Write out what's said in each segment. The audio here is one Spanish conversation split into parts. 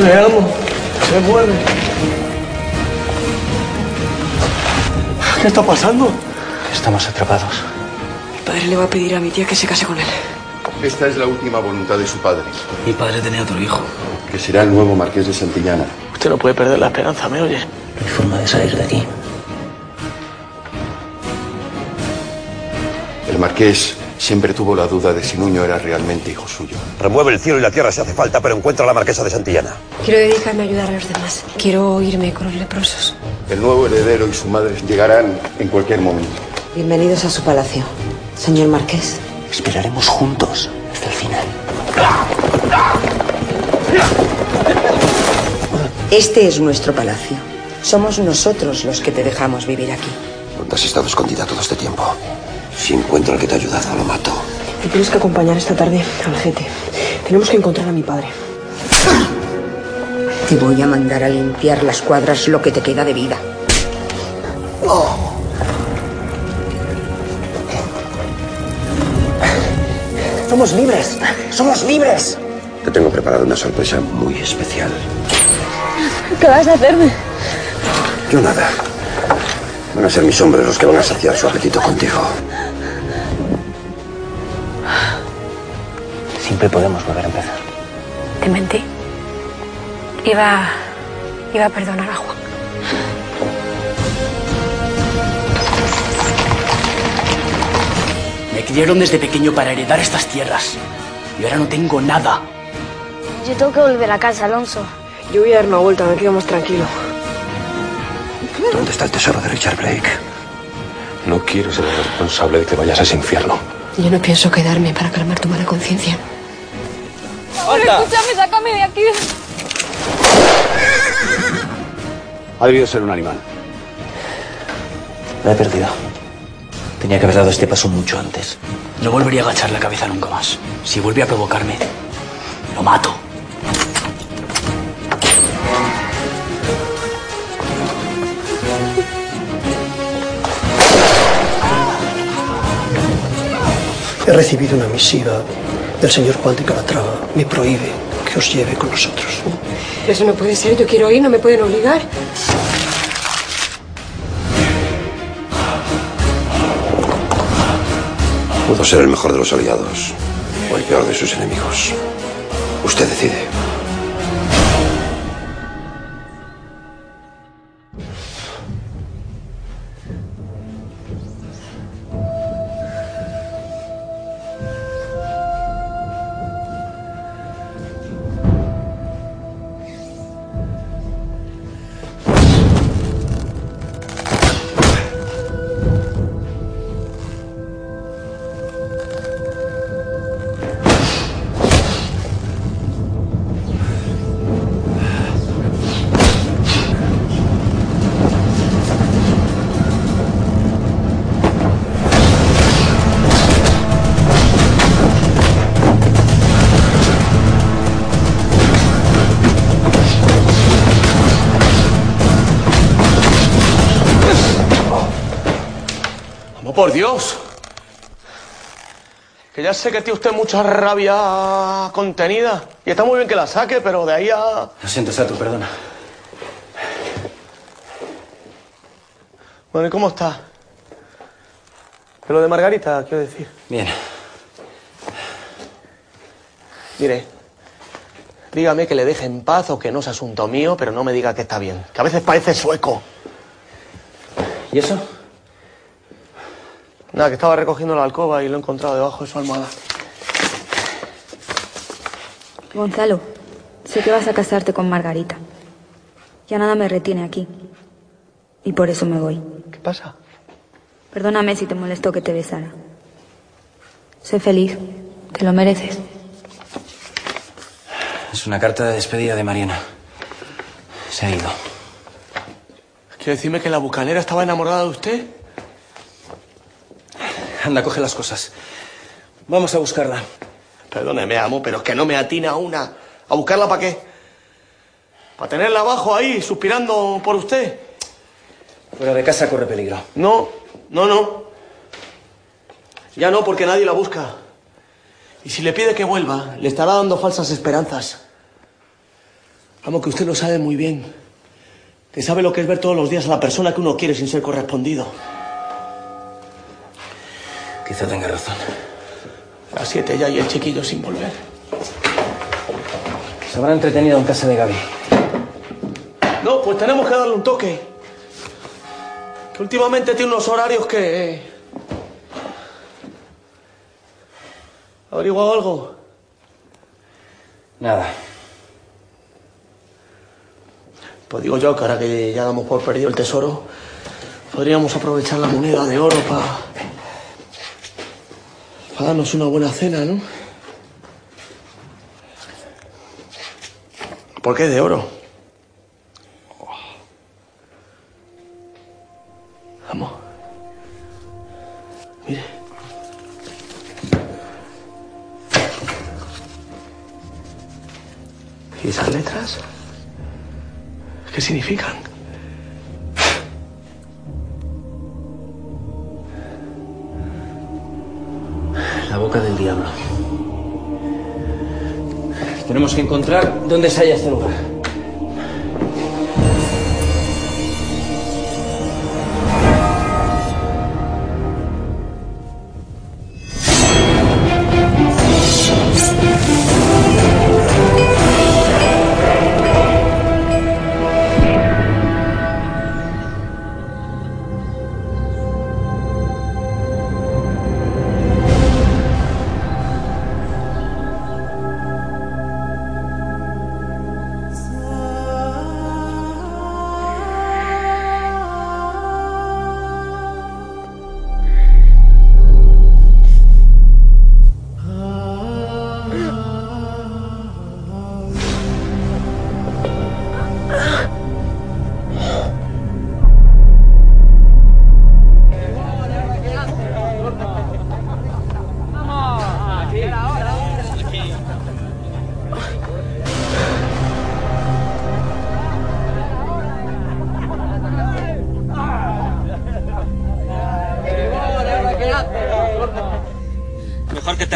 Le amo. Se muere. ¿Qué está pasando? Estamos atrapados. Mi padre le va a pedir a mi tía que se case con él. Esta es la última voluntad de su padre, Mi padre tenía otro hijo. que será el nuevo marqués de Santillana. Usted no puede perder la esperanza, ¿me oye? No hay forma de salir de aquí. El marqués siempre tuvo la duda de si Nuño era realmente hijo suyo. Remueve el cielo y la tierra si hace falta, pero encuentra a la marquesa de Santillana. Quiero dedicarme a ayudar a los demás. Quiero irme con los leprosos. El nuevo heredero y su madre llegarán en cualquier momento. Bienvenidos a su palacio, señor Marqués. Esperaremos juntos hasta el final. Este es nuestro palacio. Somos nosotros los que te dejamos vivir aquí. ¿Dónde has estado escondida todo este tiempo? Si encuentro al que te ha ayudado, lo mato. Me tienes que acompañar esta tarde al jete. Tenemos que encontrar a mi padre. Te voy a mandar a limpiar las cuadras lo que te queda de vida. ¡Somos libres! ¡Somos libres! Te tengo preparada una sorpresa muy especial. ¿Qué vas a hacerme? Yo nada. Van a ser mis hombres los que van a saciar su apetito contigo. Siempre podemos volver a empezar. Te mentí. Iba. iba a perdonar a Juan. Me criaron desde pequeño para heredar estas tierras. Y ahora no tengo nada. Yo tengo que volver a casa, Alonso. Yo voy a dar una vuelta, me quedo más tranquilo. ¿Dónde está el tesoro de Richard Blake? No quiero ser el responsable de que vayas a ese infierno. Yo no pienso quedarme para calmar tu mala conciencia. Escúchame, sácame de aquí. Ha debido ser un animal. Lo he perdido. Tenía que haber dado este paso mucho antes. No volvería a agachar la cabeza nunca más. Si vuelve a provocarme, lo mato. He recibido una misiva del señor Juan de Calatrava. Me prohíbe que os lleve con nosotros. Eso no puede ser, yo quiero ir, no me pueden obligar. Pudo ser el mejor de los aliados o el peor de sus enemigos. Usted decide. Ya sé que tiene usted mucha rabia contenida. Y está muy bien que la saque, pero de ahí a... Lo siento, Sato, perdona. Bueno, ¿y cómo está? Que lo de Margarita, quiero decir. Bien. Mire, dígame que le deje en paz o que no es asunto mío, pero no me diga que está bien. Que a veces parece sueco. ¿Y eso? Nada, que estaba recogiendo la alcoba y lo he encontrado debajo de su almohada. Gonzalo, sé que vas a casarte con Margarita. Ya nada me retiene aquí. Y por eso me voy. ¿Qué pasa? Perdóname si te molestó que te besara. Sé feliz. Te lo mereces. Es una carta de despedida de Mariana. Se ha ido. ¿Quiere decirme que la bucanera estaba enamorada de usted? Anda, coge las cosas. Vamos a buscarla. Perdóneme, amo, pero es que no me atina una. ¿A buscarla para qué? ¿Para tenerla abajo ahí, suspirando por usted? Fuera de casa corre peligro. No, no, no. Ya no, porque nadie la busca. Y si le pide que vuelva, le estará dando falsas esperanzas. Amo, que usted lo sabe muy bien. Que sabe lo que es ver todos los días a la persona que uno quiere sin ser correspondido. Quizá tenga razón. A las siete ya y el chiquillo sin volver. Se habrá entretenido en casa de Gaby. No, pues tenemos que darle un toque. Que últimamente tiene unos horarios que... eh, ¿Ha averiguado algo? Nada. Pues digo yo que ahora que ya damos por perdido el tesoro, podríamos aprovechar la moneda de oro para... para darnos una buena cena, ¿no? ¿Por qué de oro? Vamos. Mire. ¿Y esas letras? ¿Qué significan? La boca del diablo. Tenemos que encontrar dónde se halla este lugar.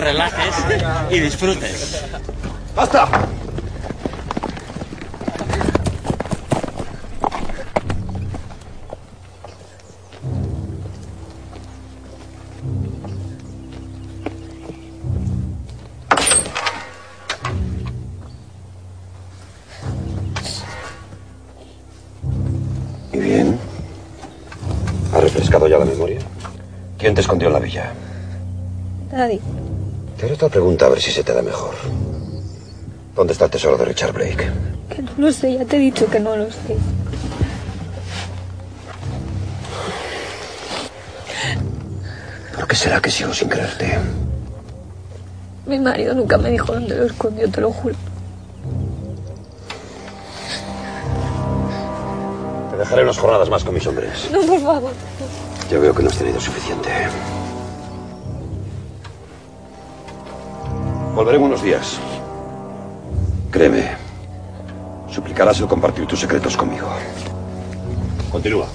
Relajes y disfrutes. ¡Basta! ¿Y bien? ¿Ha refrescado ya la memoria? ¿Quién te escondió Otra pregunta a ver si se te da mejor. ¿Dónde está el tesoro de Richard Blake? Que no lo sé, ya te he dicho que no lo sé. ¿Por qué será que sigo sin creerte? Mi marido nunca me dijo dónde lo escondió, te lo juro. Te dejaré unas jornadas más con mis hombres. No, por favor. Ya veo que no has tenido suficiente. Volveré en unos días. Créeme. Suplicarás el compartir tus secretos conmigo. Continúa.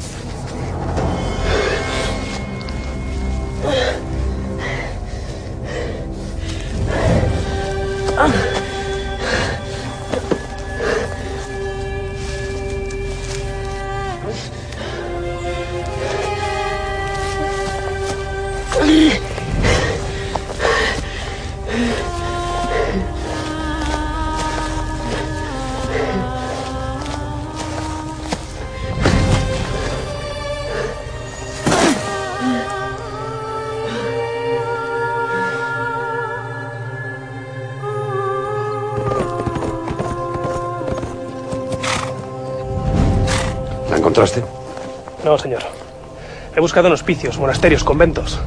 Buscado en hospicios, monasterios, conventos.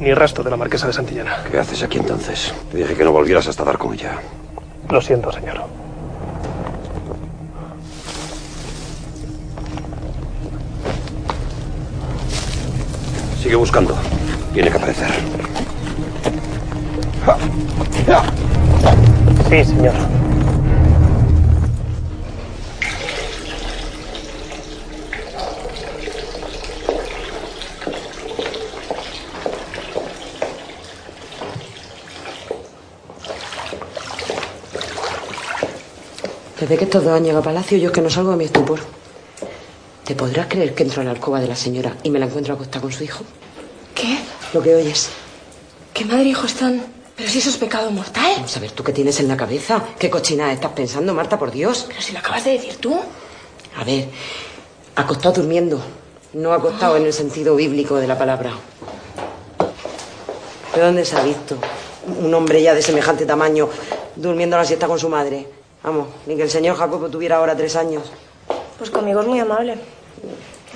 Ni rastro de la marquesa de Santillana. ¿Qué haces aquí entonces? Te dije que no volvieras hasta dar con ella. Lo siento, señor. Sigue buscando. Tiene que aparecer. Sí, señor. Desde que estos dos han llegado a Palacio, yo es que no salgo de mi estupor. ¿Te podrás creer que entro a la alcoba de la señora y me la encuentro acostada con su hijo? ¿Qué? Lo que oyes. ¿Qué madre e hijo están? Pero si eso es pecado mortal. Vamos a ver, ¿tú qué tienes en la cabeza? ¿Qué cochina estás pensando, Marta, por Dios? Pero si lo acabas de decir tú. A ver, acostado durmiendo. No acostado en el sentido bíblico de la palabra. ¿De dónde se ha visto un hombre ya de semejante tamaño durmiendo a la siesta con su madre? Vamos, ni que el señor Jacobo tuviera ahora tres años. Pues conmigo es muy amable.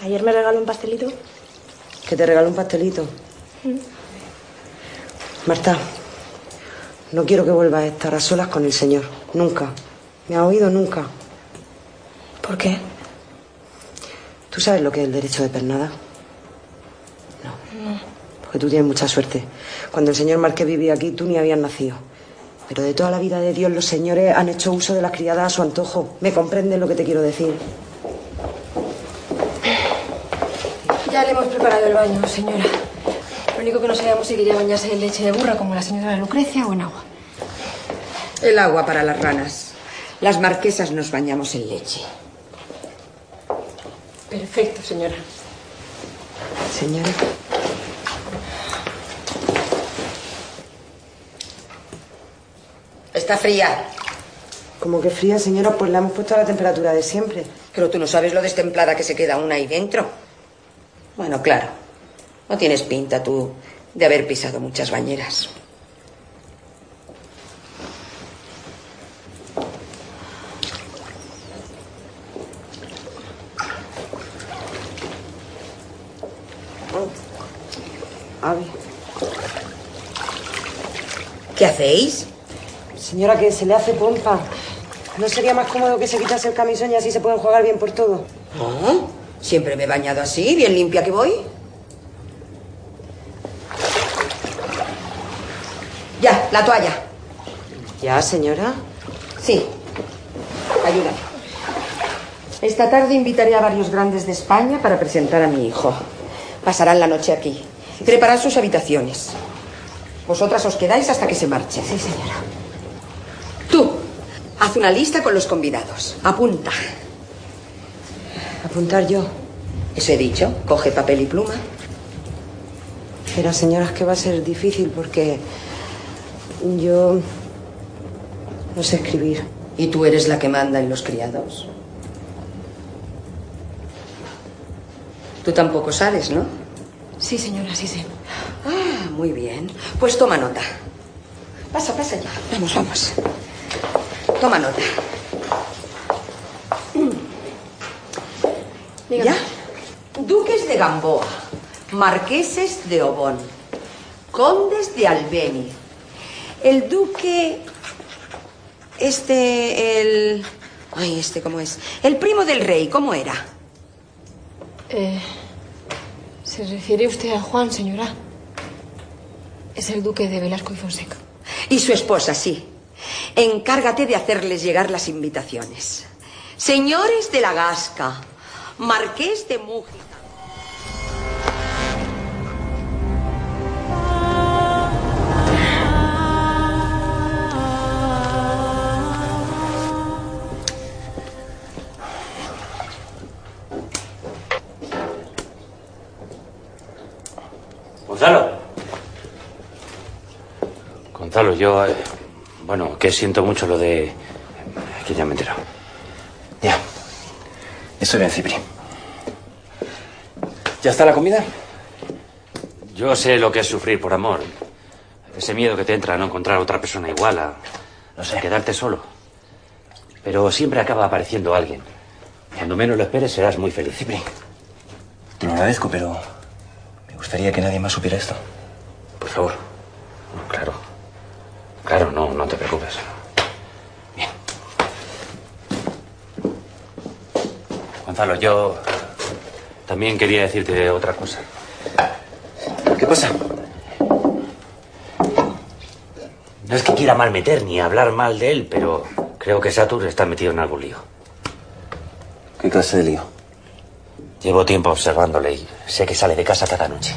Ayer me regaló un pastelito. Que te regaló un pastelito. Mm. Marta, no quiero que vuelvas a estar a solas con el señor. Nunca. ¿Me ha oído? Nunca. ¿Por qué? ¿Tú sabes lo que es el derecho de pernada? No. Porque tú tienes mucha suerte. Cuando el señor Marqués vivía aquí, tú ni habías nacido. Pero de toda la vida de Dios, los señores han hecho uso de las criadas a su antojo. ¿Me comprendes lo que te quiero decir? Ya le hemos preparado el baño, señora. Lo único que no sabemos si quería bañarse en leche de burra como la señora Lucrecia o en agua. El agua para las ranas. Las marquesas nos bañamos en leche. Perfecto, señora. Señora. Está fría. Como que fría, señora, pues la hemos puesto a la temperatura de siempre. Pero tú no sabes lo destemplada que se queda una ahí dentro. Bueno, claro. No tienes pinta tú de haber pisado muchas bañeras. Ave. ¿Qué hacéis? Señora, que se le hace pompa. ¿No sería más cómodo que se quitase el camisón y así se pueden jugar bien por todo? No, siempre me he bañado así, bien limpia que voy. Ya, la toalla. ¿Ya, señora? Sí. Ayúdame. Esta tarde invitaré a varios grandes de España para presentar a mi hijo. Pasarán la noche aquí. Preparad sus habitaciones. Vosotras os quedáis hasta que se marche. Sí, señora. Tú, haz una lista con los convidados. Apunta. ¿Apuntar yo? Eso he dicho. Coge papel y pluma. Pero, señora, es que va a ser difícil porque yo no sé escribir. ¿Y tú eres la que manda en los criados? Tú tampoco sabes, ¿no? Sí, señora, sí sé. Ah, muy bien. Pues toma nota. Pasa, pasa ya. Vamos, vamos. Toma nota. Dígame. ¿Ya? Duques de Gamboa, marqueses de Obón, condes de Albeni. El duque... Este, el... Ay, este, ¿cómo es? El primo del rey, ¿cómo era? Eh, ¿Se refiere usted a Juan, señora? Es el duque de Velasco y Fonseca. Y su esposa, sí. Encárgate de hacerles llegar las invitaciones. Señores de la Gasca, Marqués de Mújica. Gonzalo. Gonzalo, yo... eh, bueno, que siento mucho lo de... Que ya me he enterado. Ya. Estoy bien, Cipri. ¿Ya está la comida? Yo sé lo que es sufrir por amor. Ese miedo que te entra a no encontrar otra persona igual, a, Lo sé. a quedarte solo. Pero siempre acaba apareciendo alguien. Cuando menos lo esperes serás muy feliz. Cipri, te lo agradezco, pero me gustaría que nadie más supiera esto. Por favor. No, claro. Claro, no, no te preocupes. Gonzalo, yo también quería decirte otra cosa. ¿Qué pasa? No es que quiera mal meter ni hablar mal de él, pero creo que Satur está metido en algún lío. ¿Qué clase de lío? Llevo tiempo observándole y sé que sale de casa cada noche.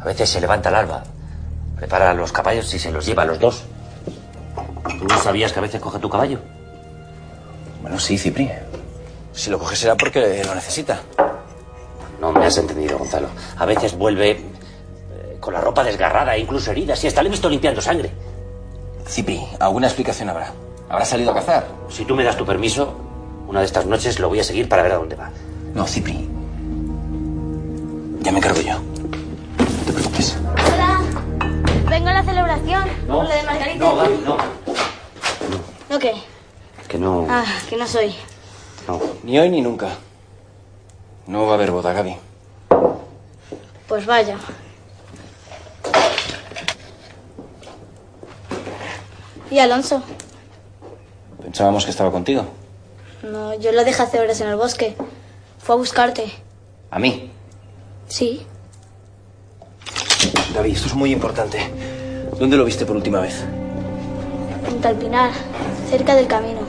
A veces se levanta al alba, prepara los caballos y se los lleva a los dos. ¿Tú no sabías que a veces coge tu caballo? Bueno, sí, Cipri. Si lo coge será porque lo necesita. No me has entendido, Gonzalo. A veces vuelve eh, con la ropa desgarrada e incluso heridas y hasta le he visto limpiando sangre. Cipri, alguna explicación habrá. ¿Habrá salido a cazar? Si tú me das tu permiso, una de estas noches lo voy a seguir para ver a dónde va. No, Cipri. Ya me encargo yo. No te preocupes. Hola. Vengo a la celebración. No. Por lo de Margarita. No, Gaby, no. ¿No qué? Que no. Ah, que no soy. No. Ni hoy ni nunca. No va a haber boda, Gaby. Pues vaya. ¿Y Alonso? Pensábamos que estaba contigo. No, yo lo dejé hace horas en el bosque. Fue a buscarte. ¿A mí? Sí. Gaby, esto es muy importante. ¿Dónde lo viste por última vez? En Talpinar, cerca del camino.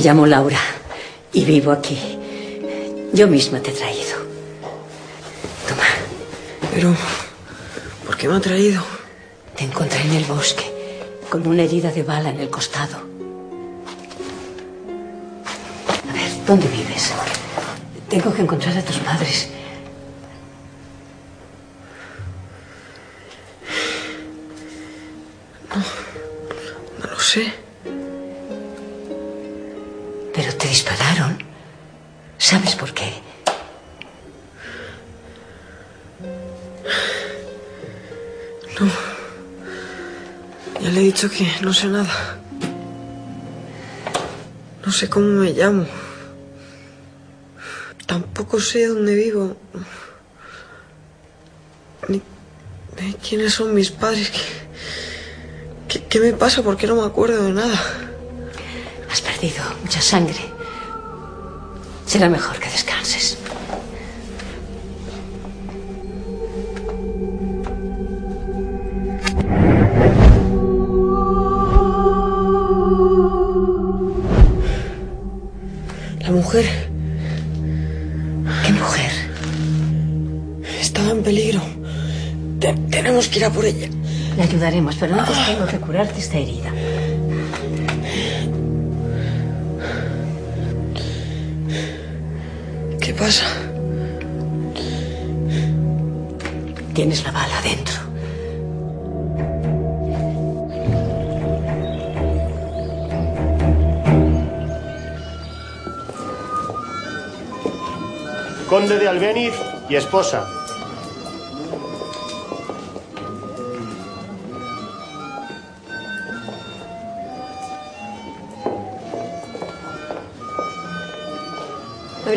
Me llamo Laura y vivo aquí. Yo misma te he traído. Toma. Pero, ¿por qué me ha traído? Te encontré en el bosque, con una herida de bala en el costado. A ver, ¿dónde vives? Tengo que encontrar a tus padres. No lo sé. Que no sé nada. No sé cómo me llamo. Tampoco sé dónde vivo. Ni, ni quiénes son mis padres. ¿Qué, qué, qué me pasa? ¿Por qué no me acuerdo de nada? Has perdido mucha sangre. Será mejor que descanses. Tenemos que ir a por ella. Le ayudaremos, pero antes tengo que curarte esta herida. ¿Qué pasa? Tienes la bala dentro. Conde de Albéniz y esposa.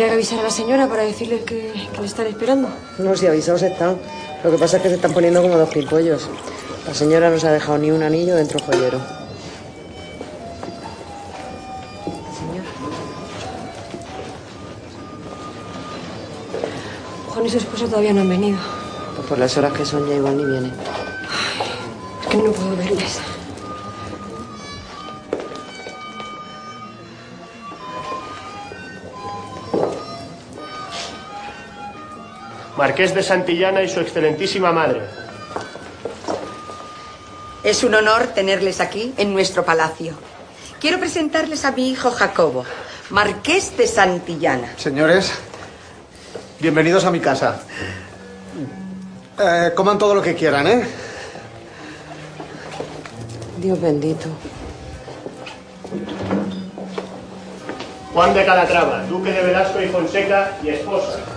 Habría que avisar a la señora para decirle que, que le están esperando. No, si avisados están. Lo que pasa es que se están poniendo como dos pimpollos. La señora no se ha dejado ni un anillo dentro del joyero. Juan y su esposa todavía no han venido. Pues por las horas que son ya igual ni vienen. Es que no puedo verles. Marqués de Santillana y su excelentísima madre. Es un honor tenerles aquí en nuestro palacio. Quiero presentarles a mi hijo Jacobo, marqués de Santillana. Señores, bienvenidos a mi casa. Eh, coman todo lo que quieran, ¿eh? Dios bendito. Juan de Calatrava, duque de Velasco y Fonseca y esposa.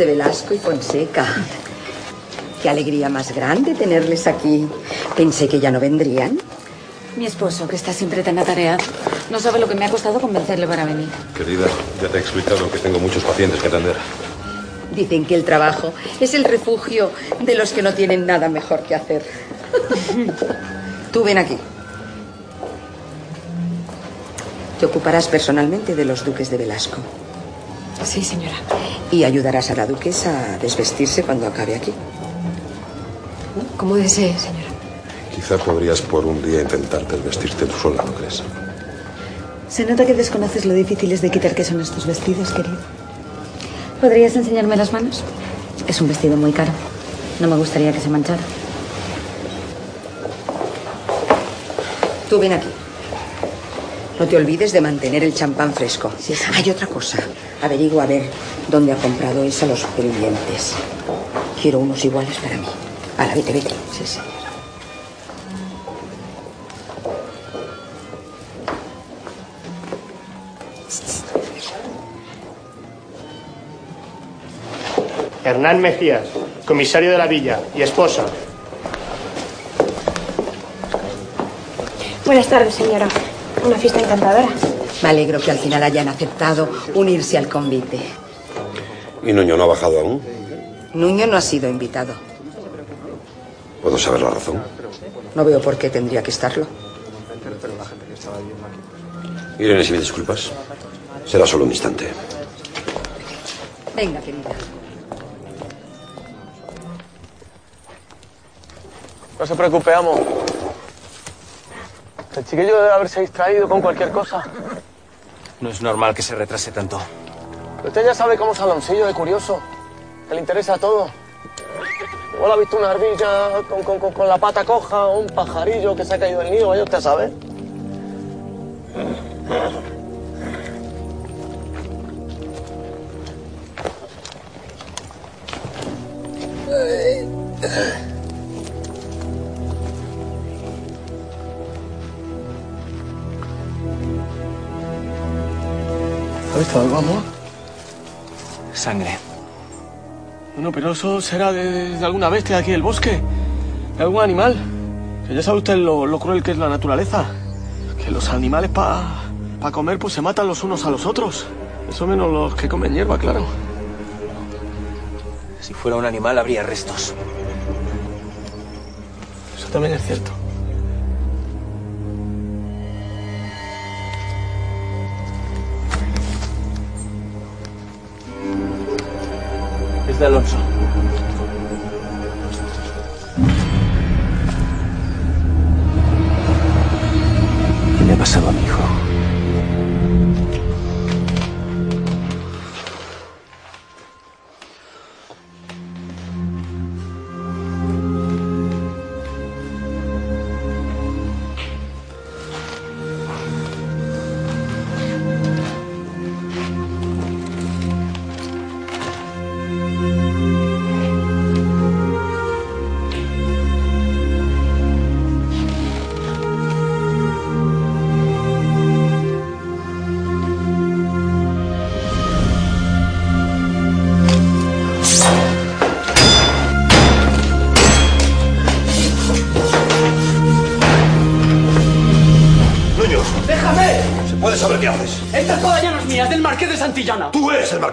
De Velasco y Fonseca. Qué alegría más grande tenerles aquí. Pensé que ya no vendrían. Mi esposo, que está siempre tan atareado, no sabe lo que me ha costado convencerle para venir. Querida, ya te he explicado que tengo muchos pacientes que atender. Dicen que el trabajo es el refugio de los que no tienen nada mejor que hacer. Tú ven aquí. Te ocuparás personalmente de los duques de Velasco. Sí, señora. Y ayudarás a la duquesa a desvestirse cuando acabe aquí. Como desee, señora. Quizá podrías por un día intentar desvestirte tú sola, ¿no crees? Se nota que desconoces lo difíciles de quitar que son estos vestidos, querido. ¿Podrías enseñarme las manos? Es un vestido muy caro. No me gustaría que se manchara. Tú ven aquí. No te olvides de mantener el champán fresco. Hay otra cosa. Averigua a ver dónde ha comprado esa los pendientes. Quiero unos iguales para mí. Ahora, vete, vete. Sí, sí. Hernán Mejías, comisario de la villa y esposa. Buenas tardes, señora. Una fiesta encantadora. Me alegro que al final hayan aceptado unirse al convite. ¿Y Nuño no ha bajado aún? Nuño no ha sido invitado. ¿Puedo saber la razón? No veo por qué tendría que estarlo. Irene, si me disculpas. Será solo un instante. Venga, querida. No se preocupe, amo. El chiquillo debe haberse distraído con cualquier cosa. No es normal que se retrase tanto. Usted ya sabe cómo es Aloncillo de curioso. Que le interesa todo. Igual ha visto una ardilla con, con- con- con la pata coja o un pajarillo que se ha caído del nido, vaya usted a Sangre. Bueno, pero eso será de, de alguna bestia de aquí del bosque. De algún animal. Que ya sabe usted lo, lo cruel que es la naturaleza. Que los animales para comer pues se matan los unos a los otros. Eso menos los que comen hierba, claro. Si fuera un animal habría restos. Eso también es cierto. 在路上。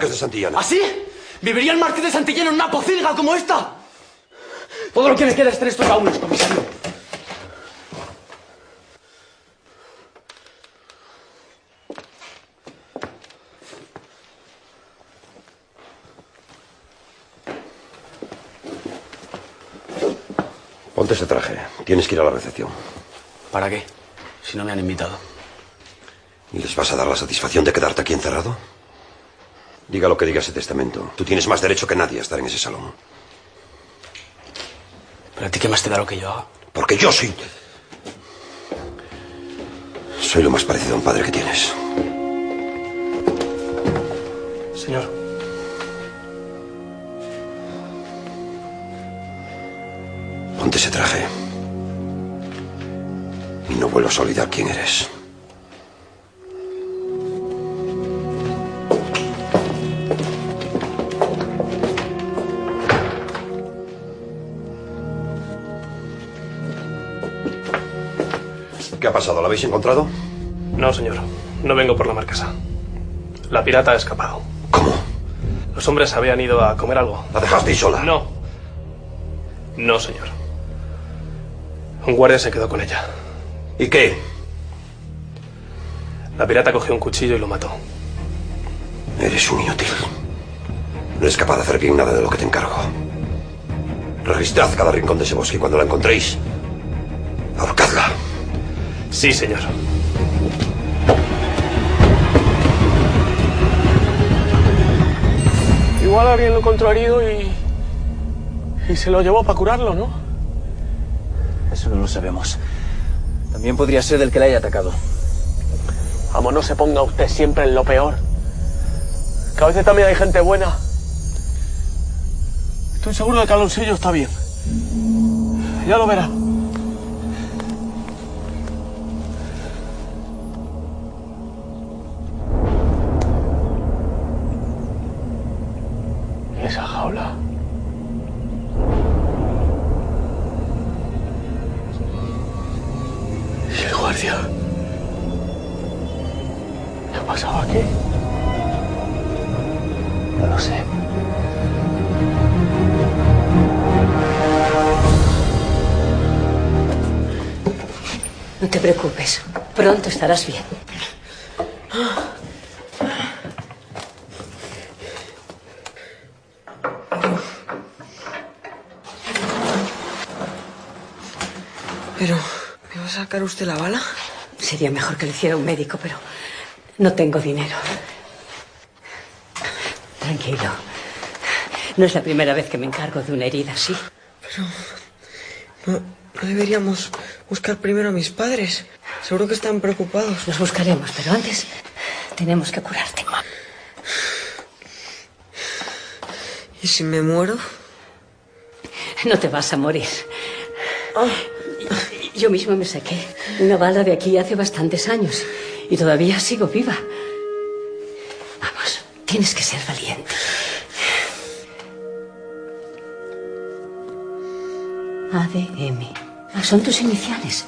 De Santillana. ¿Así? ¿Viviría el Marqués de Santillana en una pocilga como esta? Todo lo que me queda es tener estos baúles, comisario. Ponte ese traje. Tienes que ir a la recepción. ¿Para qué? Si no me han invitado. ¿Y les vas a dar la satisfacción de quedarte aquí encerrado? Diga lo que diga ese testamento. Tú tienes más derecho que nadie a estar en ese salón. ¿Pero a ti qué más te da lo que yo haga? Porque yo soy... Soy lo más parecido a un padre que tienes. Señor. Ponte ese traje. Y no vuelvas a olvidar quién eres. ¿Qué ha pasado? ¿La habéis encontrado? No, señor. No vengo por la marquesa. La pirata ha escapado. ¿Cómo? Los hombres habían ido a comer algo. ¿La dejasteis sola? No. No, señor. Un guardia se quedó con ella. ¿Y qué? La pirata cogió un cuchillo y lo mató. Eres un inútil. No eres capaz de hacer bien nada de lo que te encargo. Registrad cada rincón de ese bosque y cuando la encontréis. Sí, señor. Igual alguien lo encontró herido y. y se lo llevó para curarlo, ¿no? Eso no lo sabemos. También podría ser del que le haya atacado. Vamos, no se ponga usted siempre en lo peor. Que a veces también hay gente buena. Estoy seguro de que Alonsillo está bien. Ya lo verá. Estarás bien. Pero, ¿me va a sacar usted la bala? Sería mejor que lo hiciera un médico, pero no tengo dinero. Tranquilo. No es la primera vez que me encargo de una herida así. Pero... No, no deberíamos buscar primero a mis padres. Seguro que están preocupados. Los buscaremos, pero antes tenemos que curarte. ¿Y si me muero? No te vas a morir. Yo mismo me saqué una bala de aquí hace bastantes años y todavía sigo viva. Vamos, tienes que ser valiente. ADM. Ah, son tus iniciales.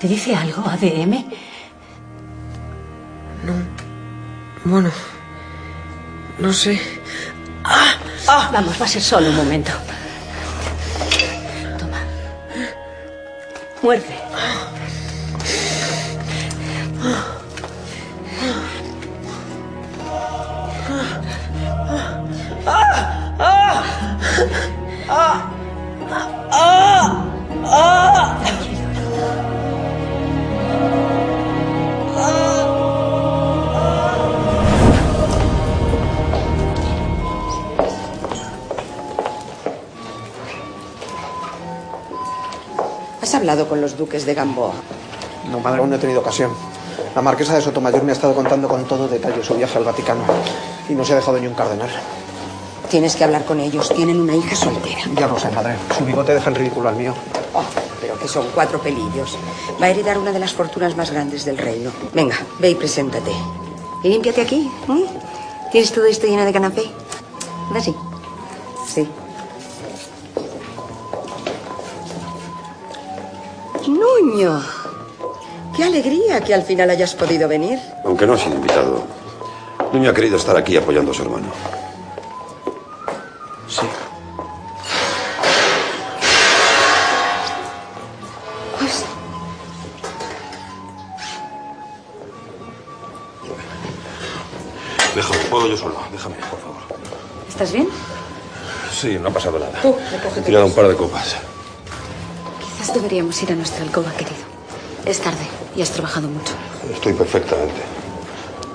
¿Te dice algo ADM? No. Bueno. No sé. Vamos, va a ser solo un momento. Toma. Muerde. ¿Has hablado con los duques de Gamboa? No, madre, aún no he tenido ocasión. La marquesa de Sotomayor me ha estado contando con todo detalle su viaje al Vaticano y no se ha dejado ni un cardenal. Tienes que hablar con ellos. Tienen una hija soltera. Ya lo sé, madre. Su bigote deja en ridículo al mío. Oh, pero que son cuatro pelillos. Va a heredar una de las fortunas más grandes del reino. Venga, ve y preséntate. Y límpiate aquí. ¿eh? ¿Tienes todo esto lleno de canapé? ¿Verdad sí? Nuño. Qué alegría que al final hayas podido venir. Aunque no ha sido invitado. Nuño ha querido estar aquí apoyando a su hermano. Sí. Pues Déjame, puedo yo solo. Déjame, por favor. ¿Estás bien? Sí, no ha pasado nada. Tú, He tirado un par de copas. Quizás deberíamos ir a nuestra alcoba, querido. Es tarde. Y has trabajado mucho. Estoy perfectamente.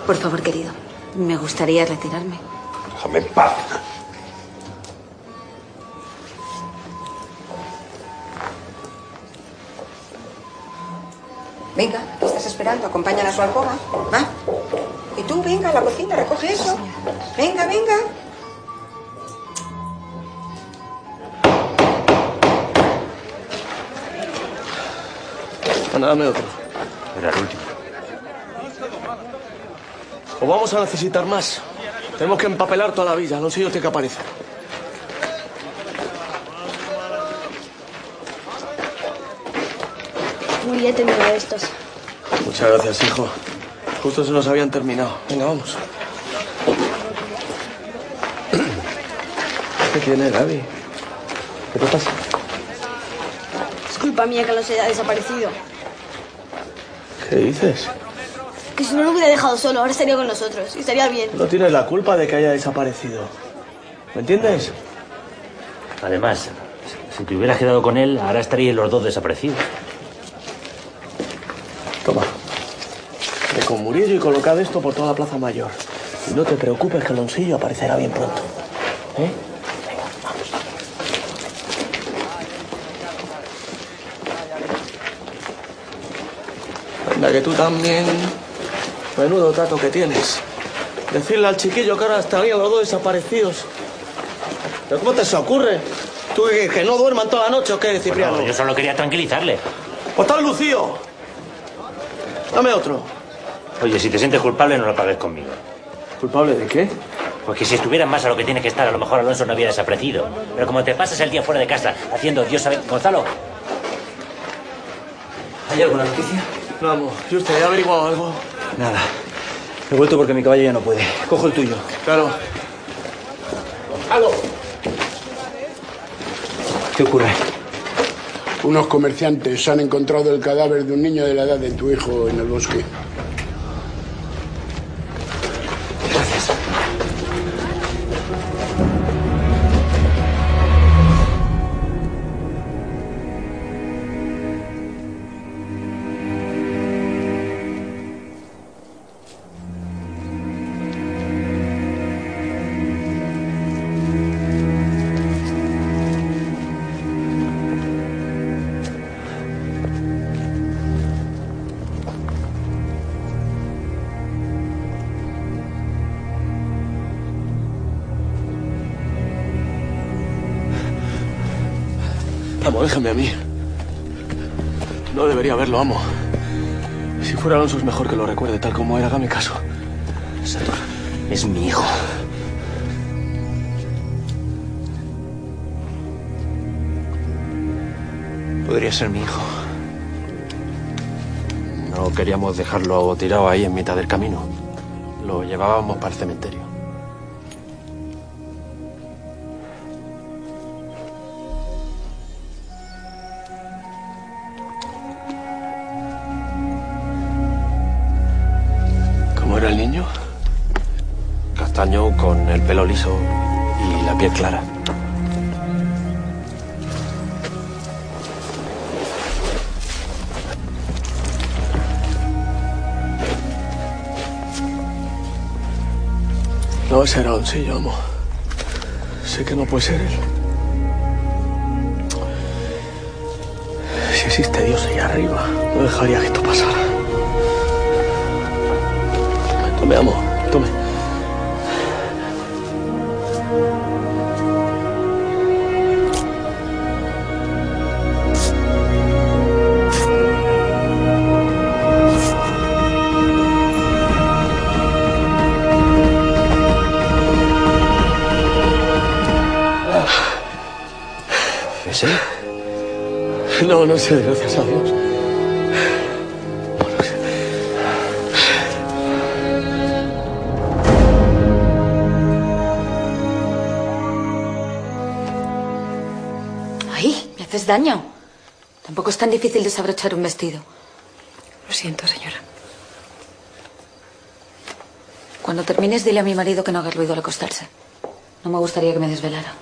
Por favor, querido. Me gustaría retirarme. Déjame en paz. Venga, ¿qué estás esperando? Acompáñala a su alcoba. ¿Va? Y tú, venga, a la cocina, recoge eso. Venga, venga. Anda, dame otro. Era el último. O vamos a necesitar más. Tenemos que empapelar toda la villa. No sé yo qué aparece. Muy bien, tenido de estos. Muchas gracias, hijo. Justo se nos habían terminado. Venga, vamos. ¿Qué tiene, Gaby? ¿Qué te pasa? Es culpa mía que no se haya desaparecido. ¿Qué dices? Que si no lo hubiera dejado solo, ahora estaría con nosotros y estaría bien. No tienes la culpa de que haya desaparecido. ¿Me entiendes? Además, si te hubieras quedado con él, ahora estaríais los dos desaparecidos. Toma. Ve con Murillo y colocad esto por toda la Plaza Mayor. Y no te preocupes que Alonsillo aparecerá bien pronto. ¿Eh? Anda, que tú también. Menudo trato que tienes. Decirle al chiquillo que ahora estarían los dos desaparecidos. ¿Pero cómo te se ocurre? ¿Tú que, que no duerman toda la noche o qué, Cipriano? Bueno, yo solo quería tranquilizarle. Pues está Lucío. Dame otro. Oye, si te sientes culpable, no lo pagues conmigo. ¿Culpable de qué? Porque si estuvieras más a lo que tiene que estar, a lo mejor Alonso no había desaparecido. Pero como te pasas el día fuera de casa haciendo Dios sabe... Gonzalo. ¿Hay alguna noticia? Vamos, ¿y usted ha averiguado algo? Nada. He vuelto porque mi caballo ya no puede. Cojo el tuyo. Claro. ¡Aló! ¿Qué ocurre? Unos comerciantes han encontrado el cadáver de un niño de la edad de tu hijo en el bosque. A mí. No debería haberlo, amo. Si fuera Alonso es mejor que lo recuerde tal como era, hágame caso. Es mi hijo. Podría ser mi hijo. No queríamos dejarlo tirado ahí en mitad del camino. Lo llevábamos para el cementerio. Pelo liso y la piel clara. No, ese era Alonsillo, amo. Sé que no puede ser él. Si existe Dios allá arriba, no dejaría que esto pasara. Tome, amo, tome. No, no sé, gracias a Dios. ¡Ay! Me haces daño. Tampoco es tan difícil desabrochar un vestido. Lo siento, señora. Cuando termines, dile a mi marido que no haga ruido al acostarse. No me gustaría que me desvelara.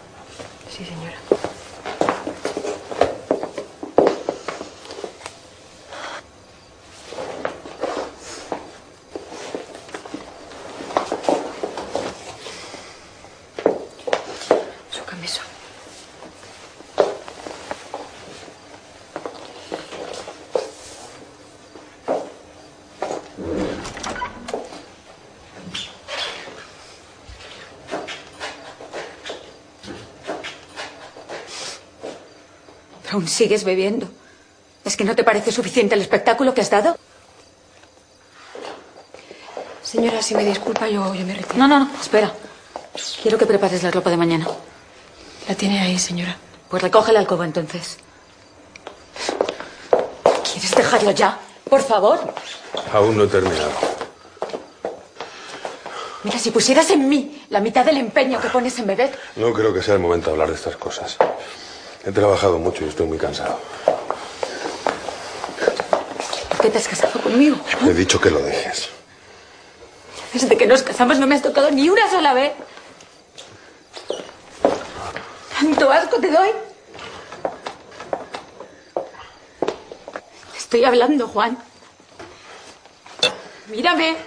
Sí, señora. Aún sigues bebiendo. ¿Es que no te parece suficiente el espectáculo que has dado? Señora, si me disculpa, yo, yo me retiro. No, no, no, espera. Quiero que prepares la ropa de mañana. La tiene ahí, señora. Pues recoge la alcoba entonces. ¿Quieres dejarlo ya? Por favor. Aún no he terminado. Mira, si pusieras en mí la mitad del empeño que pones en beber. No creo que sea el momento de hablar de estas cosas. He trabajado mucho y estoy muy cansado. ¿Por qué te has casado conmigo? He dicho que lo dejes. Desde que nos casamos no me has tocado ni una sola vez. ¿Tanto asco te doy? Estoy hablando, Juan. Mírame.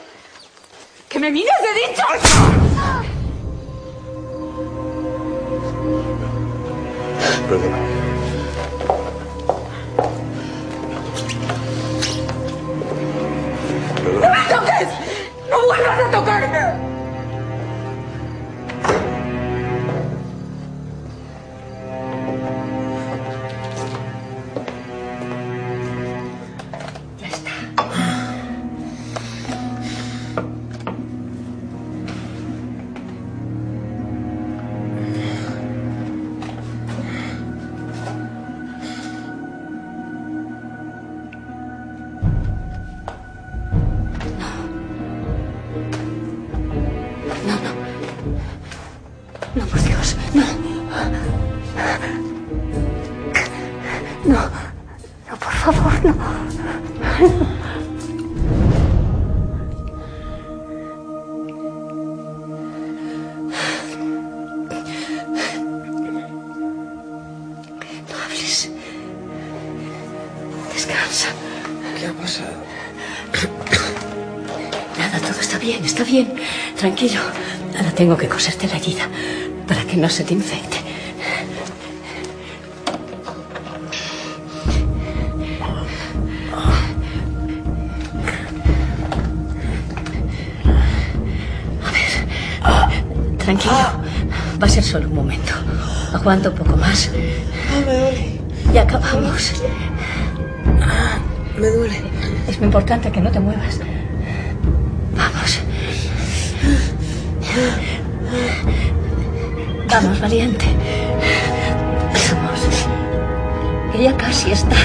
¡Que me mires, he dicho! Perdona. ¡No me toques! ¡No vuelvas a tocarme! Tengo que coserte la herida para que no se te infecte. A ver, tranquilo. Va a ser solo un momento. Aguanta un poco más. me duele. Y acabamos. Me duele. Es muy importante que no te muevas. Vamos, valiente. Vamos. Ya casi está.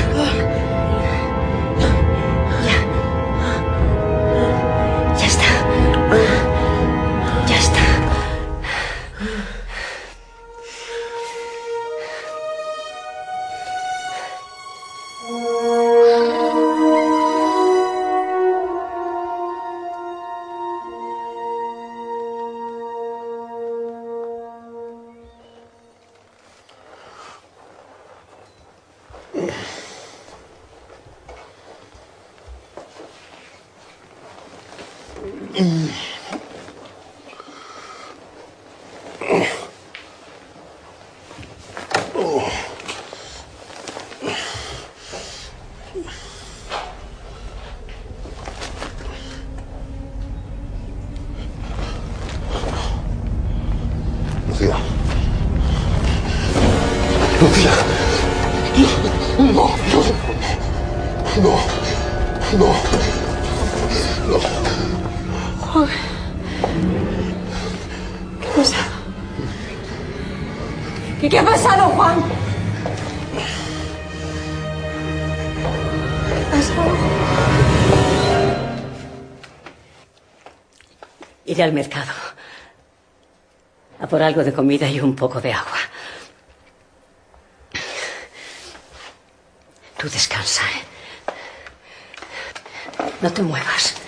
Lucía. Lucía. No, no. No. No. No. Joder. ¿Qué ha pasado? ¿Qué, qué ha pasado, Juan? ¿Qué ha pasado? Iré al mercado. Por algo de comida y un poco de agua. Tú descansa, ¿eh? No te muevas.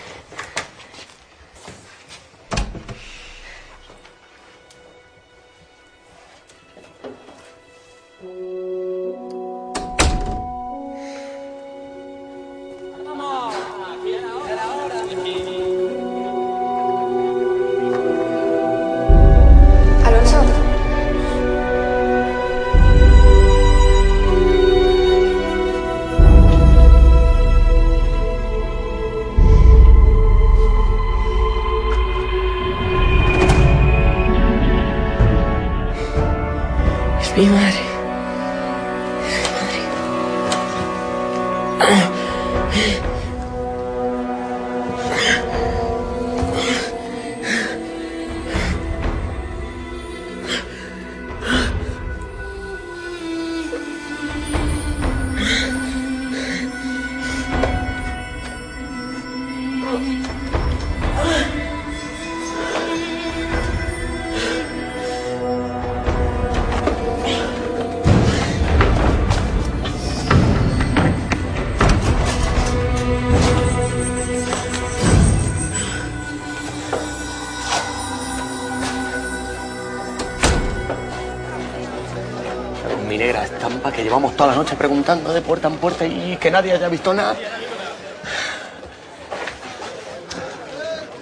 Preguntando de puerta en puerta y que nadie haya visto nada.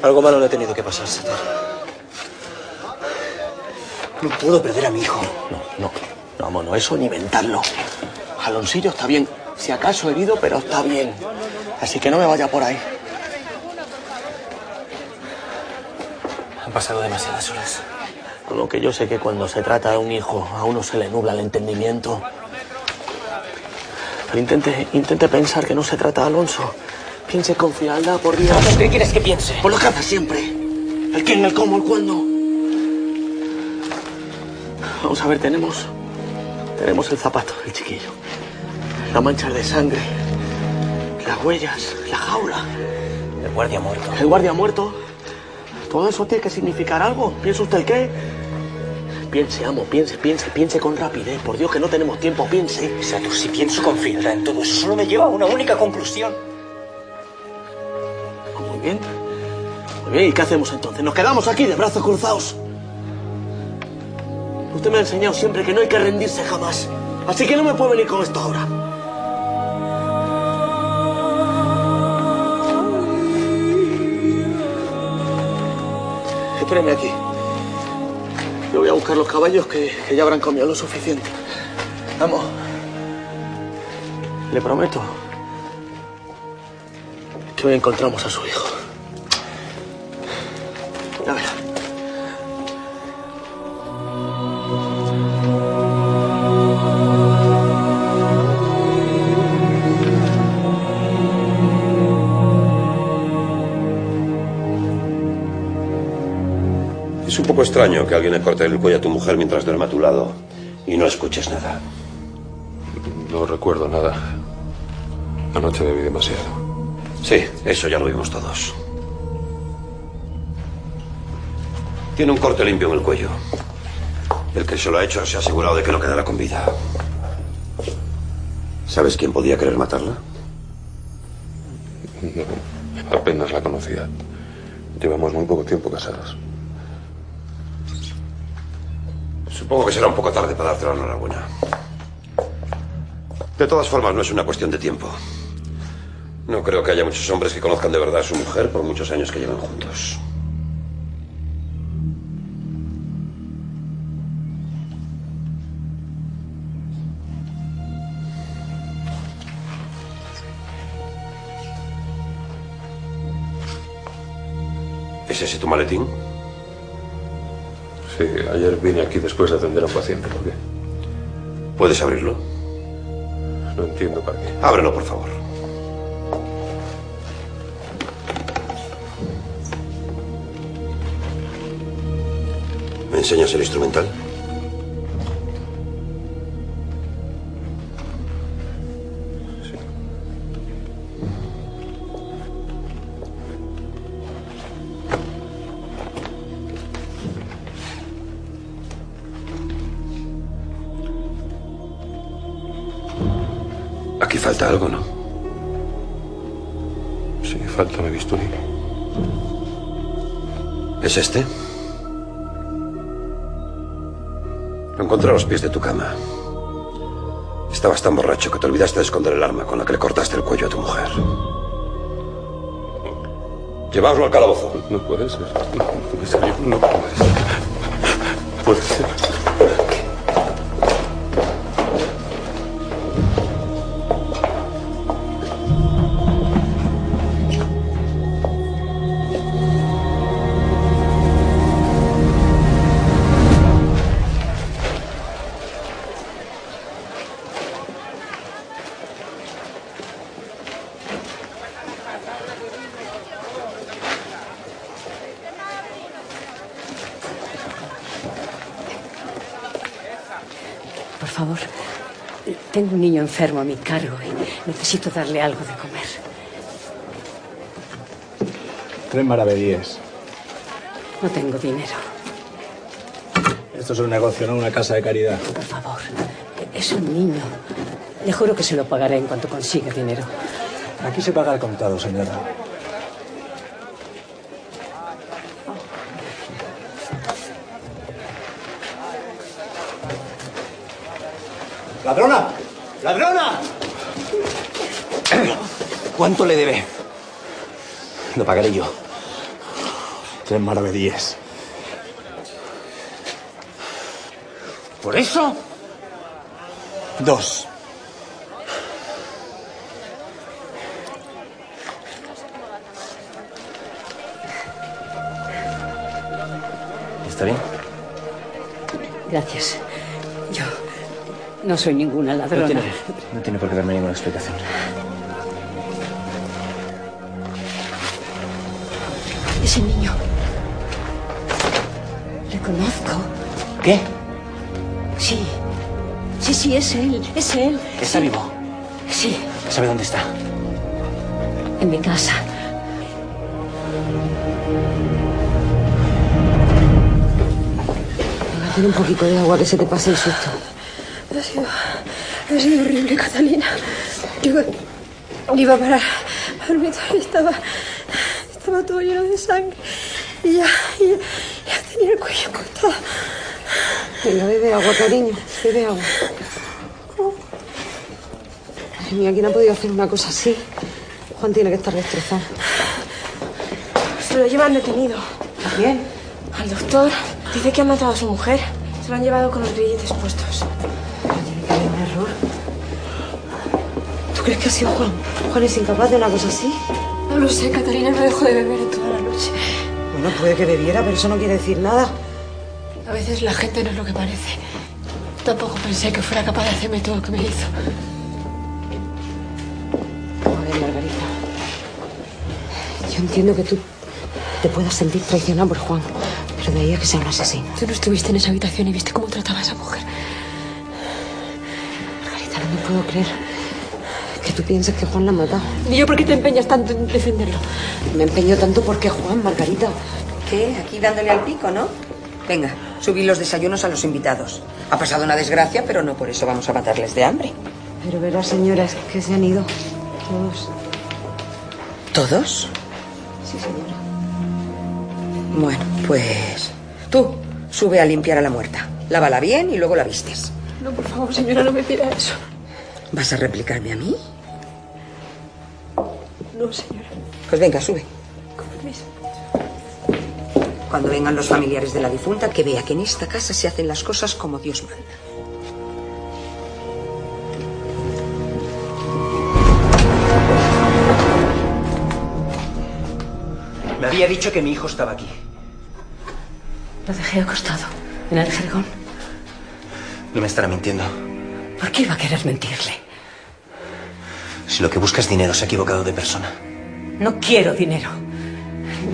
Algo malo le ha tenido que pasar, Setor. No puedo perder a mi hijo. No, no, no, mono, eso ni inventarlo. Aloncillo está bien, si acaso herido, pero está bien. Así que no me vaya por ahí. Han pasado demasiadas horas. Lo que yo sé que cuando se trata de un hijo, a uno se le nubla el entendimiento. Intente, intente pensar que no se trata de Alonso. Piense con frialdad, por Dios. ¿Qué quieres que piense? Por lo que hace siempre. El quién, el cómo, el cuándo. Vamos a ver, tenemos. Tenemos el zapato del chiquillo. La mancha de sangre. Las huellas. La jaula. El guardia muerto. El guardia muerto. Todo eso tiene que significar algo. ¿Piensa usted el qué? Piense, amo, piense, piense, piense con rapidez. Por Dios que no tenemos tiempo, piense. Satur, si pienso con frialdad en todo eso, solo me lleva a una única conclusión. Muy bien. Muy bien, ¿y qué hacemos entonces? ¿Nos quedamos aquí de brazos cruzados? Usted me ha enseñado siempre que no hay que rendirse jamás. Así que no me puede venir con esto ahora. Espéreme aquí. Yo voy a buscar los caballos que, que ya habrán comido lo suficiente. Vamos. Le prometo que hoy encontramos a su hijo. Poco extraño que alguien le corte el cuello a tu mujer mientras duerme a tu lado y no escuches nada. No recuerdo nada. Anoche bebí demasiado. Sí, eso ya lo vimos todos. Tiene un corte limpio en el cuello. El que se lo ha hecho se ha asegurado de que no quedará con vida. ¿Sabes quién podía querer matarla? No, apenas la conocía. Llevamos muy poco tiempo casados. Supongo que será un poco tarde para darte la enhorabuena. De todas formas, no es una cuestión de tiempo. No creo que haya muchos hombres que conozcan de verdad a su mujer por muchos años que llevan juntos. ¿Es ese tu maletín? Sí, ayer vine aquí después de atender a un paciente. ¿Por qué? ¿Puedes abrirlo? No entiendo para qué. Ábrelo, por favor. ¿Me enseñas el instrumental? ¿Es este? Lo encontré a los pies de tu cama. Estabas tan borracho que te olvidaste de esconder el arma con la que le cortaste el cuello a tu mujer. Lleváoslo al calabozo. No puede ser. No puede ser. No puede ser. Puede ser. Enfermo a mi cargo y necesito darle algo de comer. Tres maravedíes. No tengo dinero. Esto es un negocio, no una casa de caridad. Por favor, es un niño. Le juro que se lo pagaré en cuanto consiga dinero. Aquí se paga al contado, señora. ¡Ladrona! ¡Ladrona! ¿Cuánto le debe? Lo pagaré yo. Tres maravedíes. ¿Por eso? Dos. ¿Está bien? Gracias. Yo no soy ninguna ladrona. No tiene, no tiene por qué darme ninguna explicación. Ese niño. Le conozco. ¿Qué? Sí. Sí, sí, es él. Es él. ¿Está vivo? Sí, ¿Sabe dónde está? en mi casa. Tiene un poquito de agua que se te pase el susto. Ha sido, ha sido horrible, Catalina. Yo iba para el dormitorio y estaba, estaba todo lleno de sangre. Y ya, y ya, ya tenía el cuello cortado. Venga, bebe agua, cariño. Bebe agua. Madre mía, ¿quién ha podido hacer una cosa así? Juan tiene que estar destrozado. Se lo llevan detenido. ¿A quién? Al doctor. Dice que ha matado a su mujer. Se lo han llevado con los grilletes puestos. Tiene que haber un error. ¿Tú crees que ha sido Juan? ¿Juan es incapaz de una cosa así? No lo sé, Catalina no dejó de beber en toda la noche. Bueno, puede que bebiera, pero eso no quiere decir nada. A veces la gente no es lo que parece. Tampoco pensé que fuera capaz de hacerme todo lo que me hizo. A ver, Margarita. Yo entiendo que tú te puedas sentir traicionada por Juan, pero de ahí a que sea un asesino. Tú no estuviste en esa habitación y viste cómo trataba a esa mujer. Margarita, no me puedo creer que tú pienses que Juan la ha matado. ¿Y yo por qué te empeñas tanto en defenderlo? Me empeño tanto porque Juan, Margarita. ¿Qué? Aquí dándole al pico, ¿no? Venga, subid los desayunos a los invitados. Ha pasado una desgracia, pero no por eso vamos a matarles de hambre. Pero verás, señoras, que se han ido todos. ¿Todos? Sí, señora. Bueno, pues tú sube a limpiar a la muerta. Lávala bien y luego la vistes. No, por favor, señora, no me pida eso. ¿Vas a replicarme a mí? No, señora. Pues venga, sube. Con permiso. Cuando vengan los familiares de la difunta, que vea que en esta casa se hacen las cosas como Dios manda. Me había dicho que mi hijo estaba aquí. Lo dejé acostado en el jergón. No me estará mintiendo. ¿Por qué iba a querer mentirle? Si lo que busca es dinero, se ha equivocado de persona. No quiero dinero.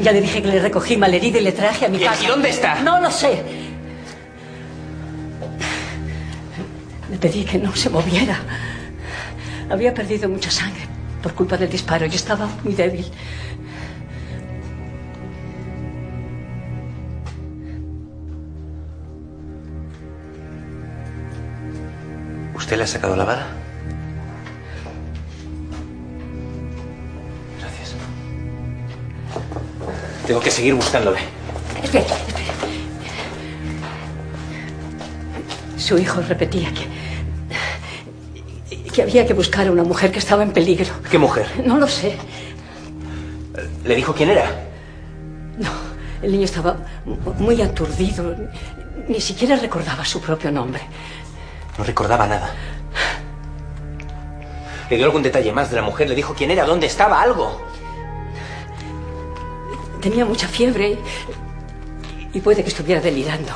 Ya le dije que le recogí malherida y le traje a mi ¿Y casa. aquí dónde está? No lo sé. Le pedí que no se moviera. Había perdido mucha sangre por culpa del disparo y estaba muy débil. ¿Usted le ha sacado la bala? Tengo que seguir buscándole. Espera, espera. Su hijo repetía que. que había que buscar a una mujer que estaba en peligro. ¿Qué mujer? No lo sé. ¿Le dijo quién era? El niño estaba mu- muy aturdido. Ni siquiera recordaba su propio nombre. No recordaba nada. ¿Le dio algún detalle más de la mujer? ¿Le dijo quién era? ¿Dónde estaba? ¿Algo? Tenía mucha fiebre y, y puede que estuviera delirando.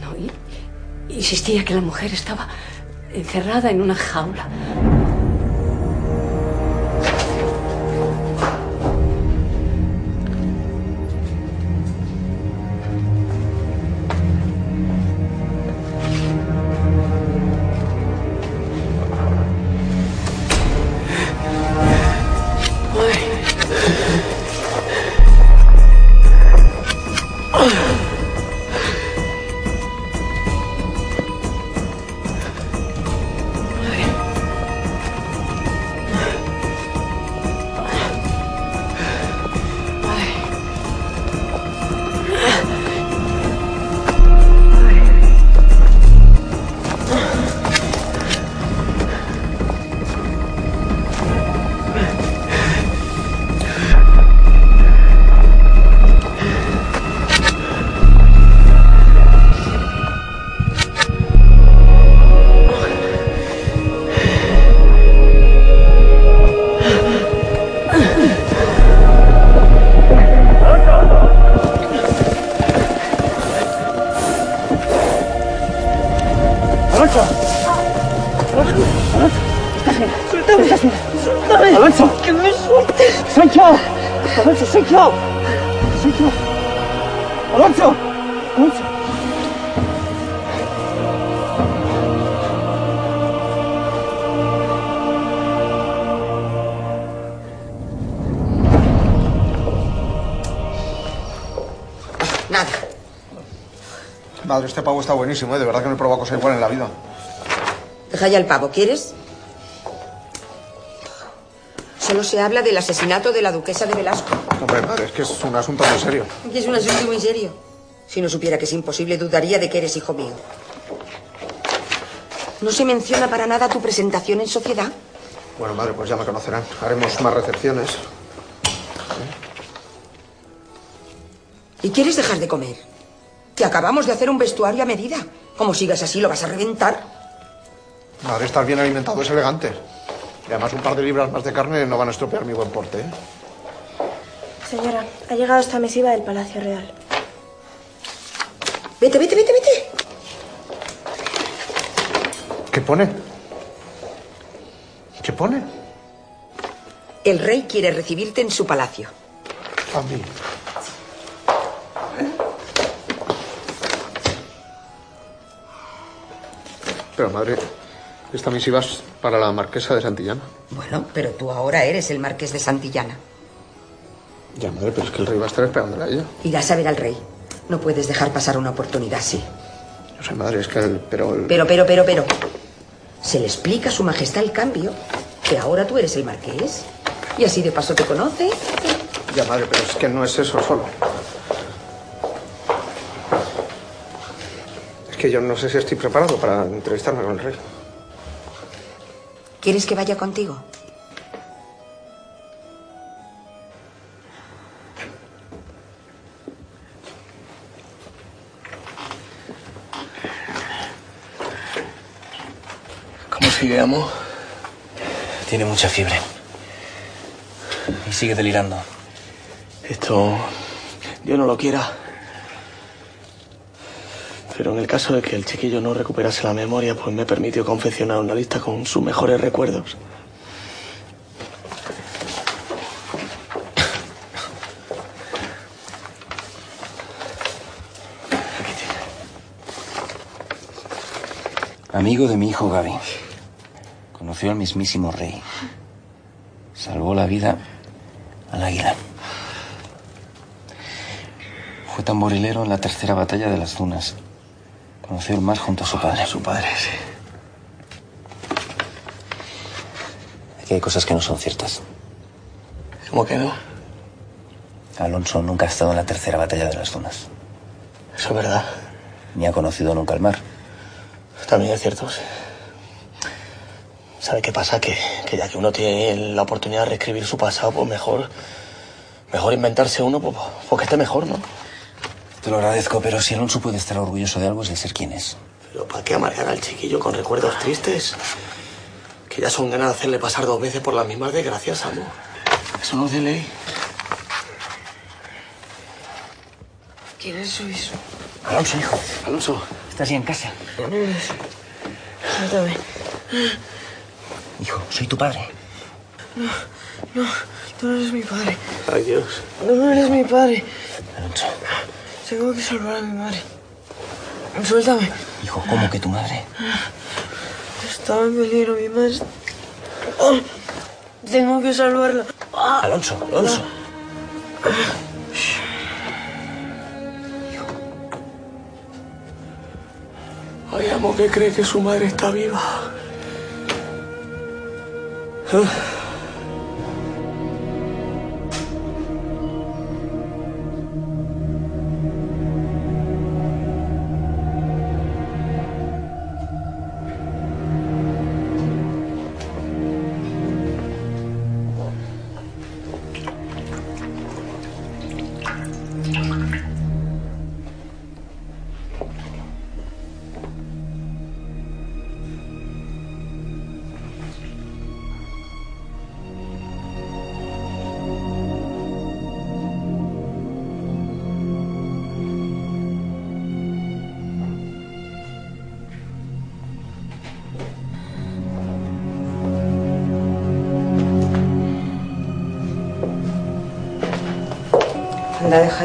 No, insistía que la mujer estaba encerrada en una jaula. Madre, este pavo está buenísimo, ¿eh? De verdad que no he probado cosa igual en la vida. Deja ya el pavo, ¿quieres? Solo se habla del asesinato de la duquesa de Velasco. Hombre, madre, es que es un asunto muy serio. Y es un asunto muy serio. Si no supiera que es imposible, dudaría de que eres hijo mío. ¿No se menciona para nada tu presentación en sociedad? Bueno, madre, pues ya me conocerán. Haremos más recepciones. ¿Y quieres dejar de comer? Que acabamos de hacer un vestuario a medida. Como sigas así, lo vas a reventar. Madre, estar bien alimentado es elegante. Y además un par de libras más de carne no van a estropear mi buen porte, ¿eh? Señora, ha llegado esta misiva del Palacio Real. Vete, vete, vete, vete. ¿Qué pone? ¿Qué pone? El rey quiere recibirte en su palacio. A mí. Pero, madre, esta misiva es para la marquesa de Santillana. Bueno, pero tú ahora eres el marqués de Santillana. Ya, madre, pero es que el rey va a estar esperándola a ella. Irás a ver al rey. No puedes dejar pasar una oportunidad así. No sé, madre, es que el... Pero, el- Pero, pero, pero, pero. Se le explica a su majestad el cambio. Que ahora tú eres el marqués. Y así de paso te conoce. Ya, madre, pero es que no es eso solo. Que yo no sé si estoy preparado para entrevistarme con el rey. ¿Quieres que vaya contigo? ¿Cómo sigue, amo? Tiene mucha fiebre. Y sigue delirando. Esto. Yo no lo quiera. Pero en el caso de que el chiquillo no recuperase la memoria, pues me permitió confeccionar una lista con sus mejores recuerdos. Amigo de mi hijo Gaby. Conoció al mismísimo rey. Salvó la vida al águila. Fue tamborilero en la tercera batalla de las dunas. Conoció el mar junto a su padre. Su padre, sí. Aquí hay cosas que no son ciertas. ¿Cómo que no? Alonso nunca ha estado en la tercera batalla de las dunas. Eso es verdad. Ni ha conocido nunca el mar. También es cierto, sí. ¿Sabe qué pasa? Que, que ya que uno tiene la oportunidad de reescribir su pasado, pues mejor. Mejor inventarse uno, pues, porque esté mejor, ¿no? Te lo agradezco, pero si Alonso puede estar orgulloso de algo es de ser quien es. Pero ¿para qué amargar al chiquillo con recuerdos tristes? Que ya son ganas de hacerle pasar dos veces por las mismas desgracias, amo. Eso no es de ley. ¿Quién sois? Alonso, hijo. Alonso. ¿Estás ya en casa? Suéltame. Hijo, soy tu padre. No, no, tú no eres mi padre. Ay, Dios. No, no eres mi padre. Alonso. Tengo que salvar a mi madre. Suéltame. Hijo, ¿cómo que tu madre? Estaba en peligro, mi madre. Oh, tengo que salvarla. Ah. Alonso, Alonso. Ay, amo, que cree que su madre está viva. Ah.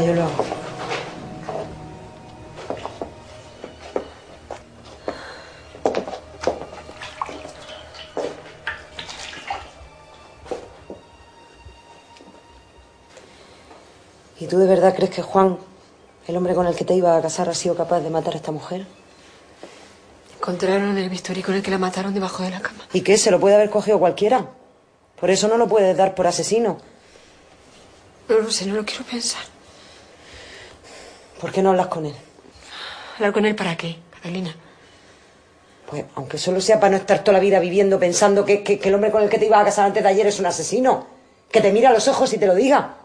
Yo lo hago. ¿Y tú de verdad crees que Juan, el hombre con el que te iba a casar, ha sido capaz de matar a esta mujer? Encontraron el bisturí con el que la mataron debajo de la cama. ¿Y qué? ¿Se lo puede haber cogido cualquiera? Por eso no lo puedes dar por asesino. No lo sé, no lo quiero pensar. ¿Por qué no hablas con él? ¿Hablar con él para qué, Catalina? Pues aunque solo sea para no estar toda la vida viviendo pensando que, que- que el hombre con el que te ibas a casar antes de ayer es un asesino. Que te mire a los ojos y te lo diga.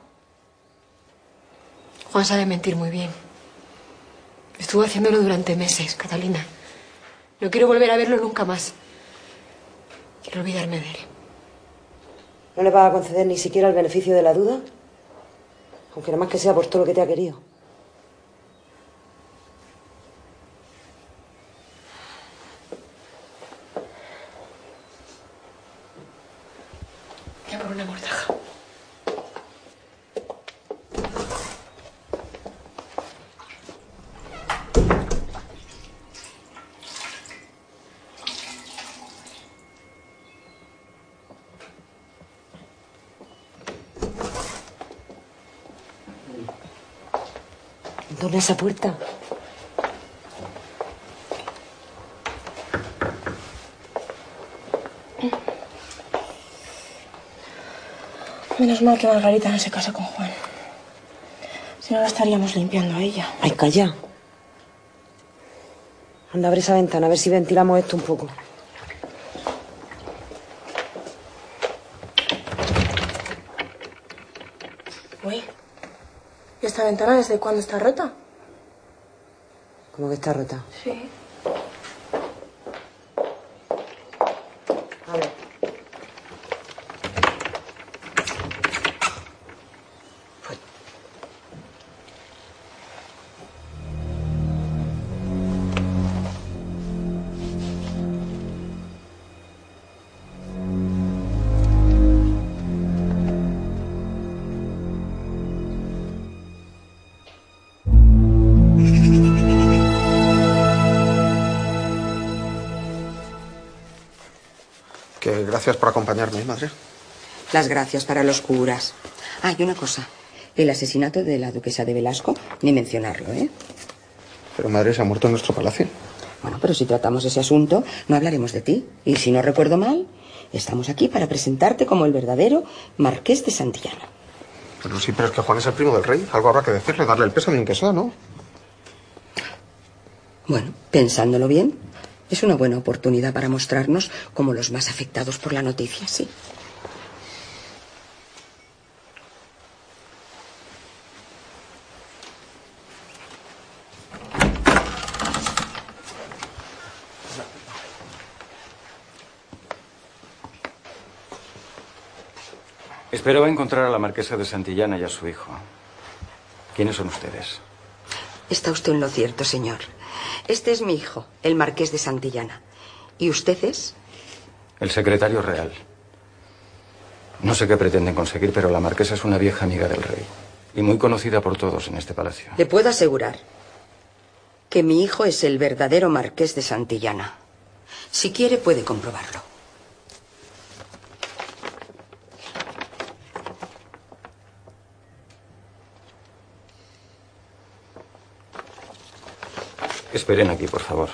Juan sabe mentir muy bien. Estuvo haciéndolo durante meses, Catalina. No quiero volver a verlo nunca más. Quiero olvidarme de él. ¿No le vas a conceder ni siquiera el beneficio de la duda? Aunque nada más que sea por todo lo que te ha querido. Voy a por una mortaja. ¿Dónde esa puerta? Menos mal que Margarita no se casa con Juan. Si no, la estaríamos limpiando a ella. Ay, calla. Anda, abre esa ventana, a ver si ventilamos esto un poco. Uy. ¿Y esta ventana desde cuándo está rota? Como que está rota. Sí. Gracias por acompañarme, madre. Las gracias para los curas. Ah, y una cosa. El asesinato de la duquesa de Velasco, ni mencionarlo, ¿eh? Pero madre se ha muerto en nuestro palacio. Bueno, pero si tratamos ese asunto, no hablaremos de ti. Y si no recuerdo mal, estamos aquí para presentarte como el verdadero marqués de Santillana. Pero sí, pero es que Juan es el primo del rey. Algo habrá que decirle, darle el pésame aunque sea, ¿no? Bueno, pensándolo bien, es una buena oportunidad para mostrarnos como los más afectados por la noticia, sí. Esperaba encontrar a la marquesa de Santillana y a su hijo. ¿Quiénes son ustedes? Está usted en lo cierto, señor. Este es mi hijo, el marqués de Santillana. ¿Y usted es? El secretario real. No sé qué pretenden conseguir, pero la marquesa es una vieja amiga del rey. Y muy conocida por todos en este palacio. Le puedo asegurar que mi hijo es el verdadero marqués de Santillana. Si quiere, puede comprobarlo. Esperen aquí, por favor.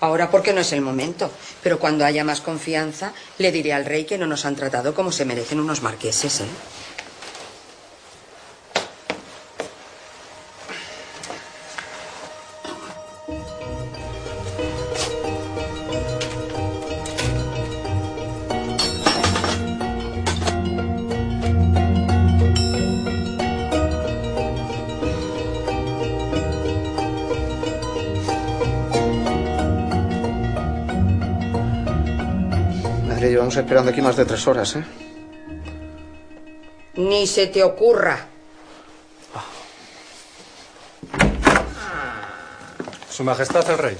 Ahora porque no es el momento, pero cuando haya más confianza, le diré al rey que no nos han tratado como se merecen unos marqueses, ¿eh? Esperando aquí más de tres horas, ¿eh? Ni se te ocurra. Su Majestad el Rey.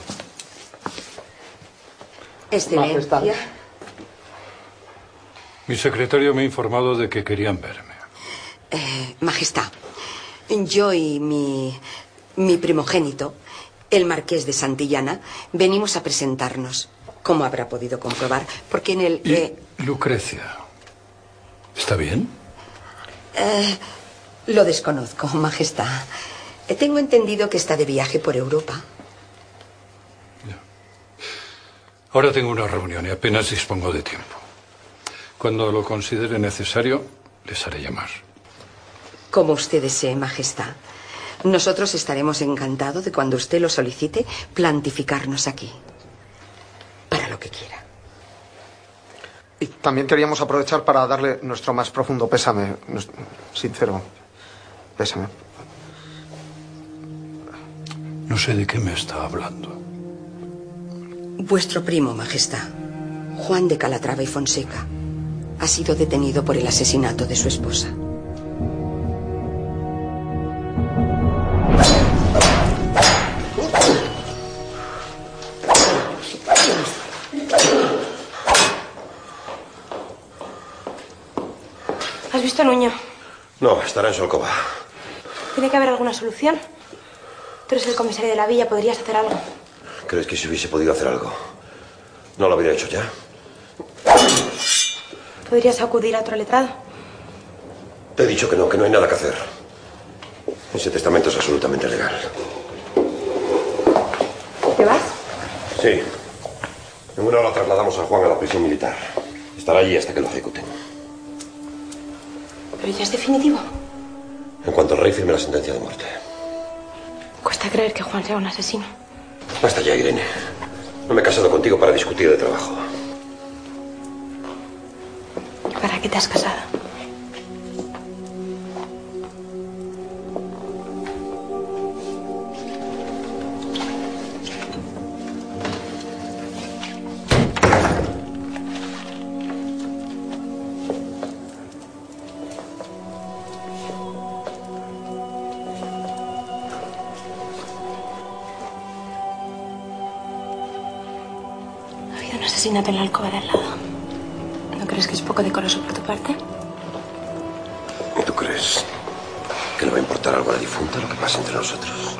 Excelencia. Mi secretario me ha informado de que querían verme. Eh, majestad, yo y mi, mi primogénito, el marqués de Santillana, venimos a presentarnos, como habrá podido comprobar, porque en el... ¿Y eh, Lucrecia? ¿Está bien? eh, lo desconozco, majestad. Eh, Tengo entendido que está de viaje por Europa. Ahora tengo una reunión y apenas dispongo de tiempo. Cuando lo considere necesario, les haré llamar. Como usted desee, majestad. Nosotros estaremos encantados de cuando usted lo solicite plantificarnos aquí. Para lo que quiera. Y también queríamos aprovechar para darle nuestro más profundo pésame, sincero pésame. No sé de qué me está hablando. Vuestro primo, majestad, Juan de Calatrava y Fonseca, ha sido detenido por el asesinato de su esposa. Visto a Nuño? No, estará en su alcoba. Tiene que haber alguna solución. Tú eres el comisario de la villa, podrías hacer algo. ¿Crees que si hubiese podido hacer algo? No lo habría hecho ya. Podrías acudir a otro letrado. Te he dicho que no, que no hay nada que hacer. Ese testamento es absolutamente legal. ¿Te vas? Sí. En una hora trasladamos a Juan a la prisión militar. Estará allí hasta que lo ejecuten. Pero ya es definitivo. En cuanto el rey firme la sentencia de muerte. Cuesta creer que Juan sea un asesino. Basta ya, Irene. No me he casado contigo para discutir de trabajo. ¿Para qué te has casado? Asesinato en la alcoba de al lado. ¿No crees que es poco decoroso por tu parte? ¿Y tú crees que le va a importar algo a la difunta lo que pasa entre nosotros?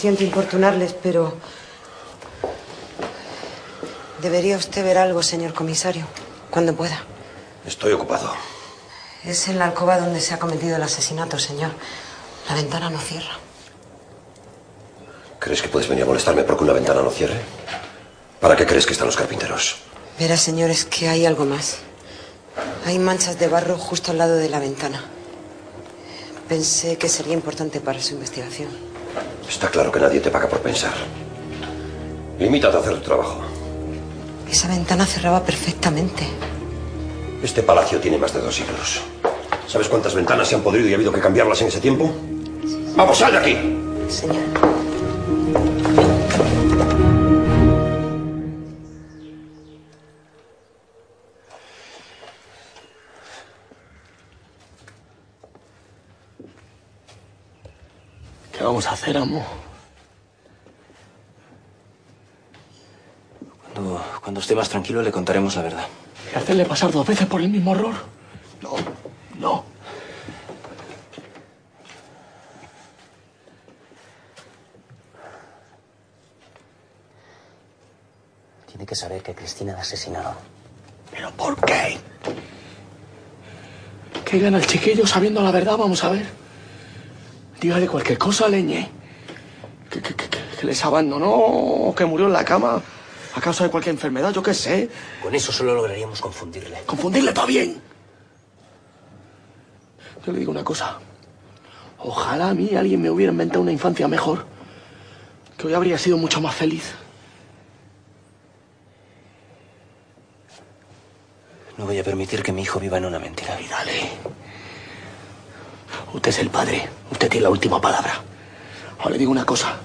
Siento importunarles, pero... Debería usted ver algo, señor comisario, cuando pueda. Estoy ocupado. Es en la alcoba donde se ha cometido el asesinato, señor. La ventana no cierra. ¿Crees que puedes venir a molestarme porque una ventana no cierre? ¿Para qué crees que están los carpinteros? Verá, señor, es que hay algo más. Hay manchas de barro justo al lado de la ventana. Pensé que sería importante para su investigación. Está claro que nadie te paga por pensar. Limítate a hacer tu trabajo. Esa ventana cerraba perfectamente. Este palacio tiene más de dos siglos. ¿Sabes cuántas ventanas se han podrido y ha habido que cambiarlas en ese tiempo? ¡Vamos, sal de aquí! Señor. Hacer, amo? Cuando, cuando esté más tranquilo le contaremos la verdad. ¿Y hacerle pasar dos veces por el mismo error? No, no. Tiene que saber que Cristina la asesinaron. ¿Pero por qué? ¿Qué gana el chiquillo sabiendo la verdad? Vamos a ver dígale cualquier cosa, Leñé. Que, les abandonó que murió en la cama a causa de cualquier enfermedad, yo qué sé. Con eso solo lograríamos confundirle. Confundirle para bien. Yo le digo una cosa. Ojalá a mí alguien me hubiera inventado una infancia mejor. Que hoy habría sido mucho más feliz. No voy a permitir que mi hijo viva en una mentira. Y dale. Usted es el padre. Usted tiene la última palabra. Ahora le digo una cosa.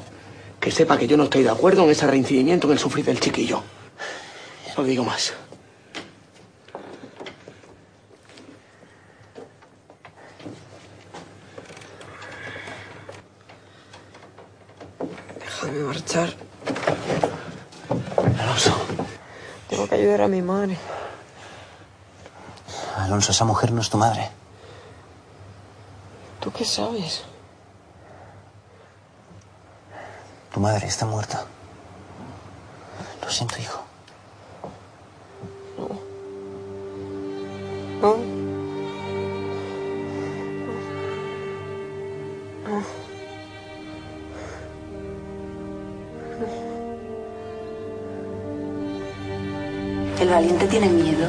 Que sepa que yo no estoy de acuerdo en ese reincidiendo en el sufrir del chiquillo. No le digo más. Déjame marchar. Alonso. Tengo que ayudar a mi madre. Alonso, esa mujer no es tu madre. ¿Tú qué sabes? Tu madre está muerta. Lo siento, hijo. No. No. El valiente tiene miedo.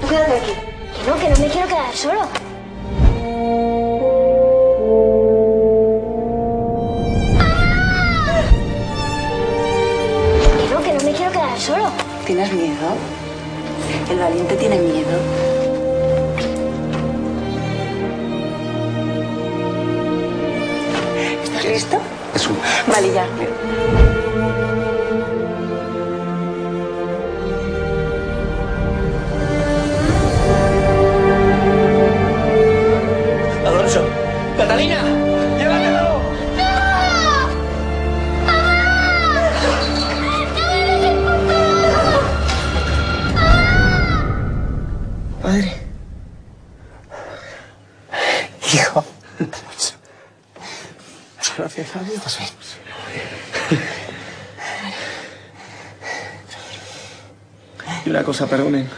Tú quédate aquí. Que no, que no me quiero quedar solo. Que no, que no me quiero quedar solo. ¿Tienes miedo? El valiente tiene miedo. ¿Estás listo? Es un... Vale, ya. Catalina. Llévatelo. Padre. Hijo. Gracias a Dios. Y una cosa, perdonen.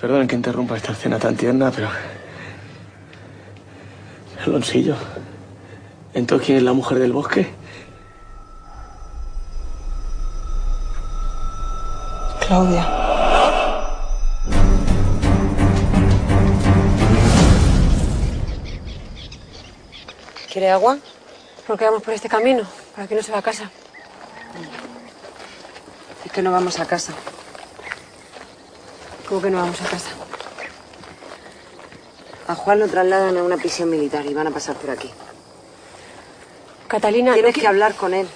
Perdonen que interrumpa esta escena tan tierna, pero. Alonsillo. Entonces, ¿quién es la mujer del bosque? Claudia. ¿Quiere agua? ¿Por qué vamos por este camino? ¿Para que no se va a casa? Es que no vamos a casa. ¿Cómo que no vamos a casa? A Juan lo trasladan a una prisión militar y van a pasar por aquí. Catalina, Tienes no que hablar con él.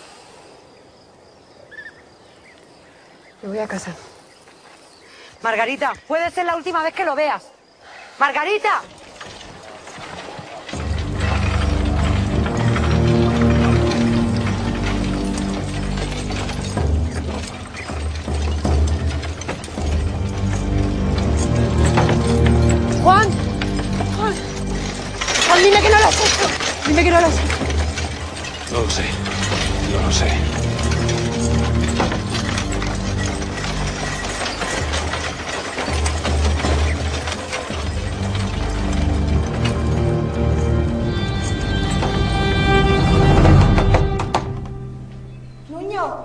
Me voy a casa. Margarita, puede ser la última vez que lo veas. Margarita. Juan, dime que no lo has hecho. Dime que no lo has hecho. No lo sé. No lo sé. Nuño.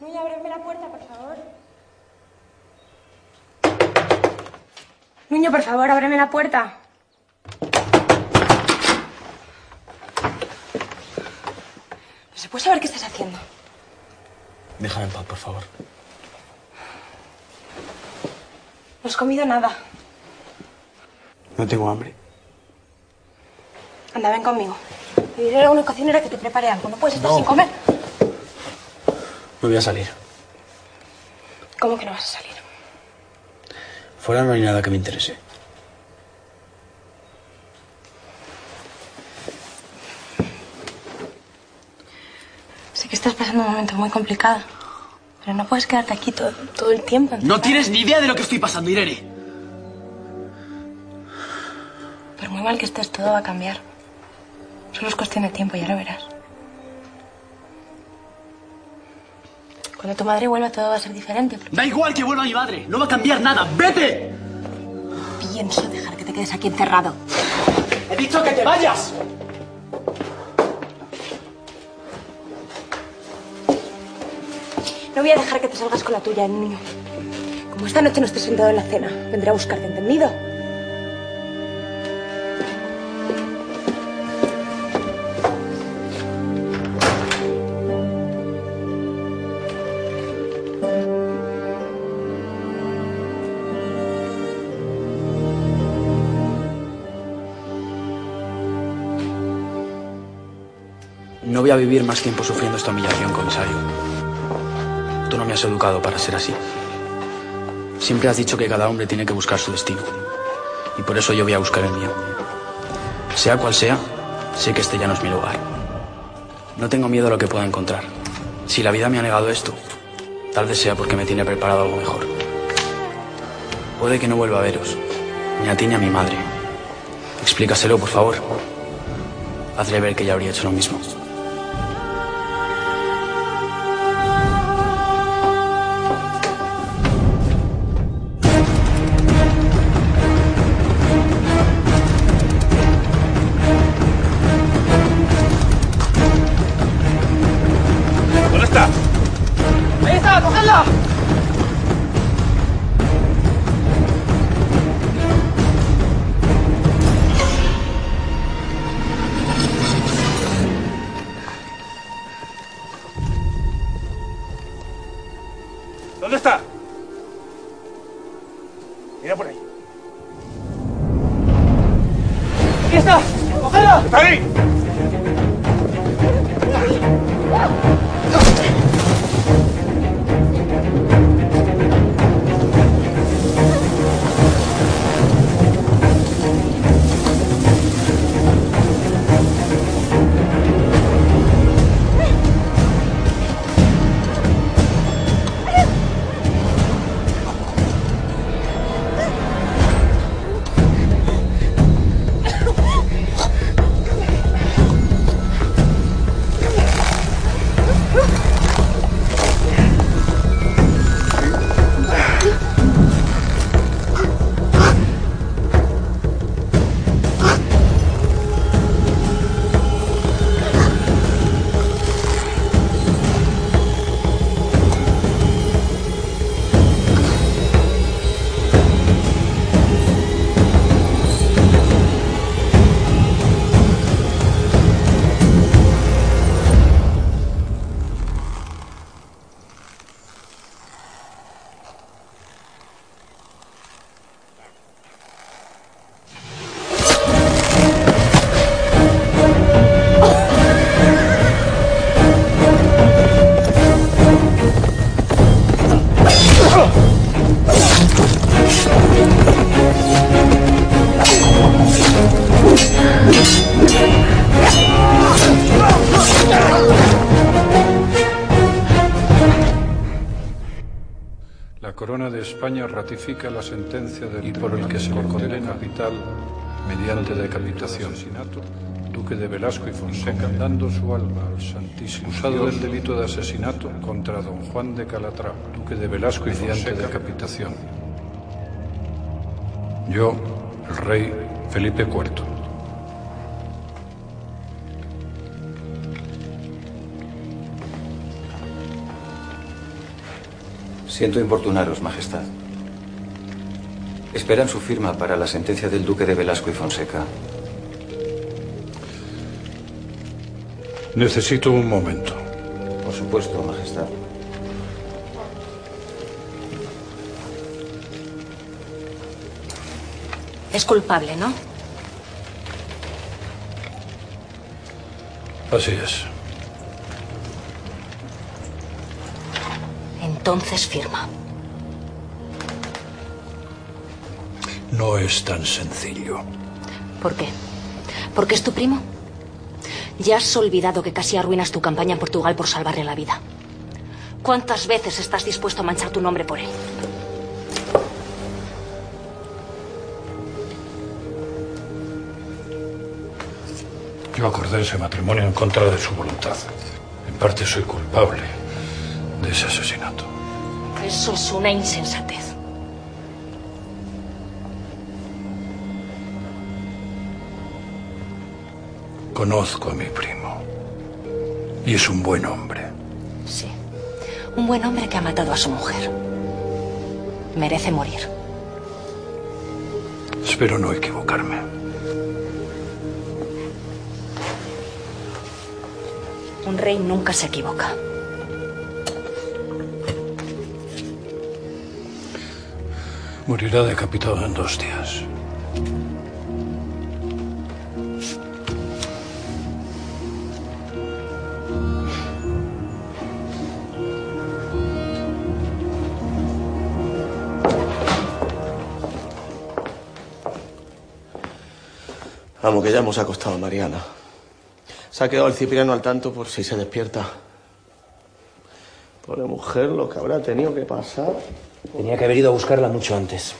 Nuño, ábreme la puerta, por favor. Nuño, por favor, ábreme la puerta. ¿Se puede saber qué estás haciendo? Déjame en paz, por favor. No has comido nada. No tengo hambre. Anda, ven conmigo. Te diré a una cocinera que te prepare algo. No puedes estar No. sin comer. Me voy a salir. ¿Cómo que no vas a salir? Fuera no hay nada que me interese. Sé que estás pasando un momento muy complicado. Pero no puedes quedarte aquí todo, todo el tiempo. No tienes ni idea de lo que estoy pasando, Irene. Por muy mal que estés, todo va a cambiar. Solo es cuestión de tiempo, ya lo verás. Cuando tu madre vuelva, todo va a ser diferente. Da igual que vuelva mi madre. No va a cambiar nada. ¡Vete! Pienso dejar que te quedes aquí encerrado. ¡He dicho que te vayas! No voy a dejar que te salgas con la tuya, niño. Como esta noche no estés sentado en la cena, vendré a buscarte, ¿entendido? No voy a vivir más tiempo sufriendo esta humillación, comisario. Tú no me has educado para ser así. Siempre has dicho que cada hombre tiene que buscar su destino. Y por eso yo voy a buscar el mío. Sea cual sea, sé que este ya no es mi lugar. No tengo miedo a lo que pueda encontrar. Si la vida me ha negado esto, tal vez sea porque me tiene preparado algo mejor. Puede que no vuelva a veros, ni a ti ni a mi madre. Explícaselo, por favor. Hazle ver que ya habría hecho lo mismo. España ratifica la sentencia del y por el que se le condena capital mediante decapitación. Duque de Velasco y Fonseca, dando su alma al Santísimo, usado del delito de asesinato contra don Juan de Calatrava, Duque de Velasco y mediante decapitación. Yo, el rey Felipe IV. Siento importunaros, Majestad. Esperan su firma para la sentencia del Duque de Velasco y Fonseca. Necesito un momento. Por supuesto, Majestad. Es culpable, ¿no? Así es. Entonces firma. No es tan sencillo. ¿Por qué? ¿Porque es tu primo? Ya has olvidado que casi arruinas tu campaña en Portugal por salvarle la vida. ¿Cuántas veces estás dispuesto a manchar tu nombre por él? Yo acordé ese matrimonio en contra de su voluntad. En parte soy culpable de ese asesinato. Eso es una insensatez. Conozco a mi primo. Y es un buen hombre. Sí. Un buen hombre que ha matado a su mujer. Merece morir. Espero no equivocarme. Un rey nunca se equivoca. Morirá decapitado en dos días. Vamos, que ya hemos acostado a Mariana. Se ha quedado el cipriano al tanto por si se despierta. Mujer, lo que habrá tenido que pasar. Tenía que haber ido a buscarla mucho antes.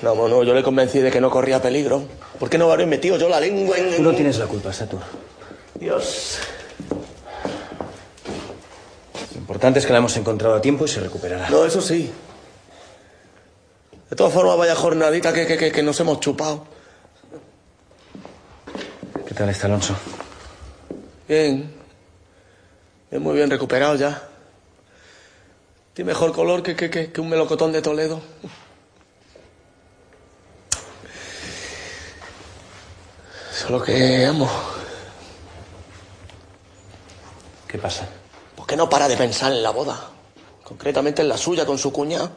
No, no, yo le convencí de que no corría peligro. ¿Por qué no habré metido yo la lengua en...? Tú no tienes la culpa, Satur. Dios. Lo importante es que la hemos encontrado a tiempo y se recuperará. No, eso sí. De todas formas, vaya jornadita que, que, que, que nos hemos chupado. ¿Qué tal está Alonso? Bien. Bien, muy bien recuperado ya. Tiene mejor color que, que, que, que un melocotón de Toledo. Solo que, amo. ¿Qué pasa? ¿Por qué no para de pensar en la boda? Concretamente en la suya con su cuñada.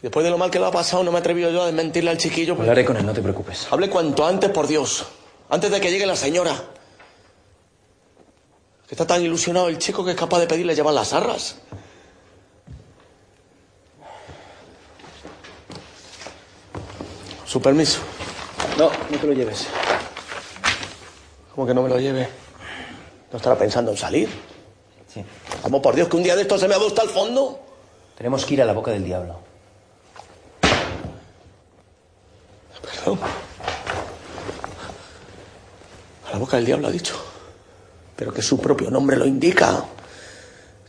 Después de lo mal que le ha pasado, no me he atrevido yo a desmentirle al chiquillo. Hablaré con él, no te preocupes. Hable cuanto antes, por Dios. Antes de que llegue la señora. Está tan ilusionado el chico que es capaz de pedirle llevar las arras. Su permiso. No, no te lo lleves. ¿Cómo que no me lo lleve? ¿No estará pensando en salir? Sí. Vamos, por Dios, que un día de esto se me ha hasta al fondo. Tenemos que ir a la boca del diablo. Perdón. A la boca del diablo ha dicho. Pero que su propio nombre lo indica.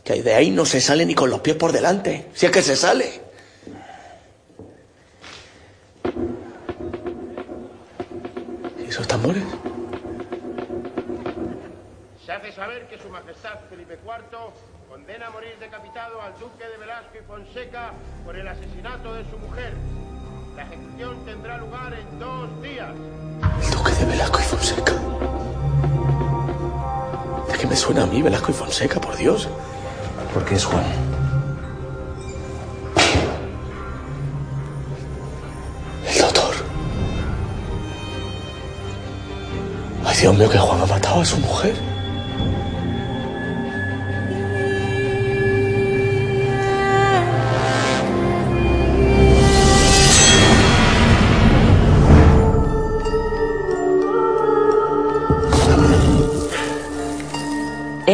Que de ahí no se sale ni con los pies por delante. Si es que se sale. ¿Y esos tambores? Se hace saber que Su Majestad Felipe IV condena a morir decapitado al Duque de Velasco y Fonseca por el asesinato de su mujer. La ejecución tendrá lugar en dos días. El duque de Velasco y Fonseca. ¿De qué me suena a mí Velasco y Fonseca, por Dios? Porque es Juan. El doctor. Ay, Dios mío, que Juan ha matado a su mujer.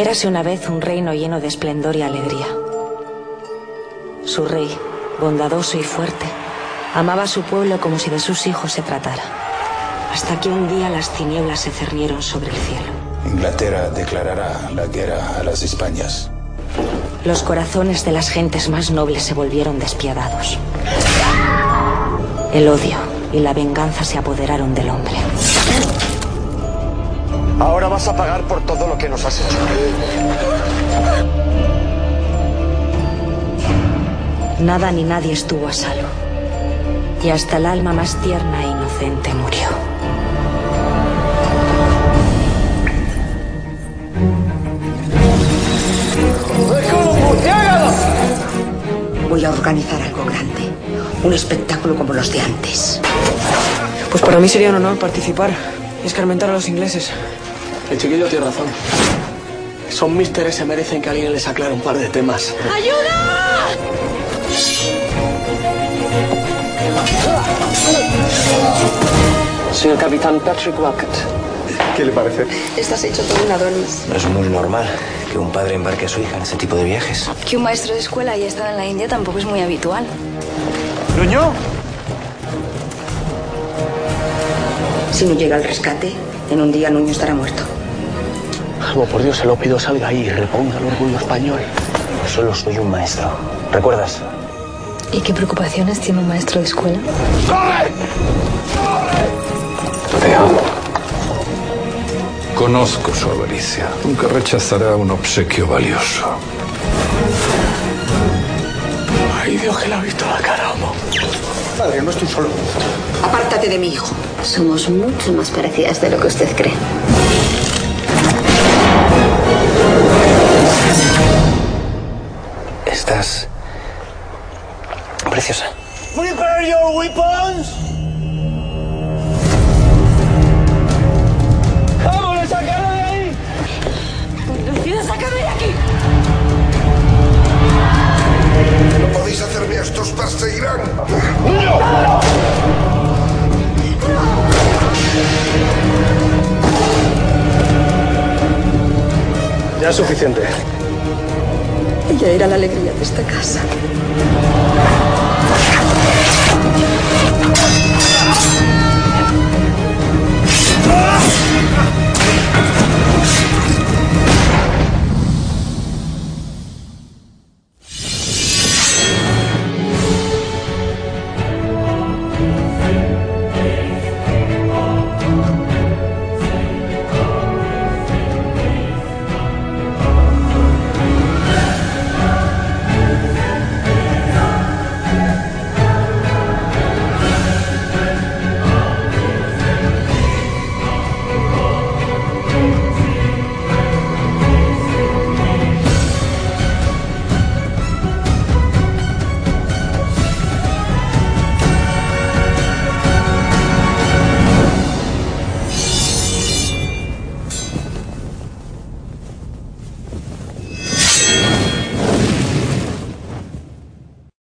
Érase una vez un reino lleno de esplendor y alegría. Su rey, bondadoso y fuerte, amaba a su pueblo como si de sus hijos se tratara. Hasta que un día las tinieblas se cernieron sobre el cielo. Inglaterra declarará la guerra a las Españas. Los corazones de las gentes más nobles se volvieron despiadados. El odio y la venganza se apoderaron del hombre. Ahora vas a pagar por todo lo que nos has hecho. Nada ni nadie estuvo a salvo. Y hasta el alma más tierna e inocente murió. Voy a organizar algo grande. Un espectáculo como los de antes. Pues para mí sería un honor participar y escarmentar a los ingleses. El chiquillo tiene razón. Son místeres se merecen que alguien les aclare un par de temas. ¡Ayuda! Soy el capitán Patrick Wackett. ¿Qué le parece? Estás hecho todo un Adonis. No es muy normal que un padre embarque a su hija en ese tipo de viajes. Que un maestro de escuela haya estado en la India tampoco es muy habitual. ¡Nuño! Si no llega el rescate, en un día Nuño estará muerto. Vamos, por Dios, se lo pido, salga ahí y reponga el orgullo español. Solo soy un maestro. ¿Recuerdas? ¿Y qué preocupaciones tiene un maestro de escuela? Te amo. Conozco su avaricia. Nunca rechazará un obsequio valioso. Ay, Dios, que le ha visto la cara, amo. Padre, no estoy solo. Apártate de mi hijo. Somos mucho más parecidas de lo que usted cree. Estás preciosa. Prepare your weapons. ¡Vámonos, sacarlo de ahí! ¡Decide sacarme de aquí! No podéis hacerme esto, os perseguirán. ¡No! Ya es suficiente. Ella era la alegría de esta casa.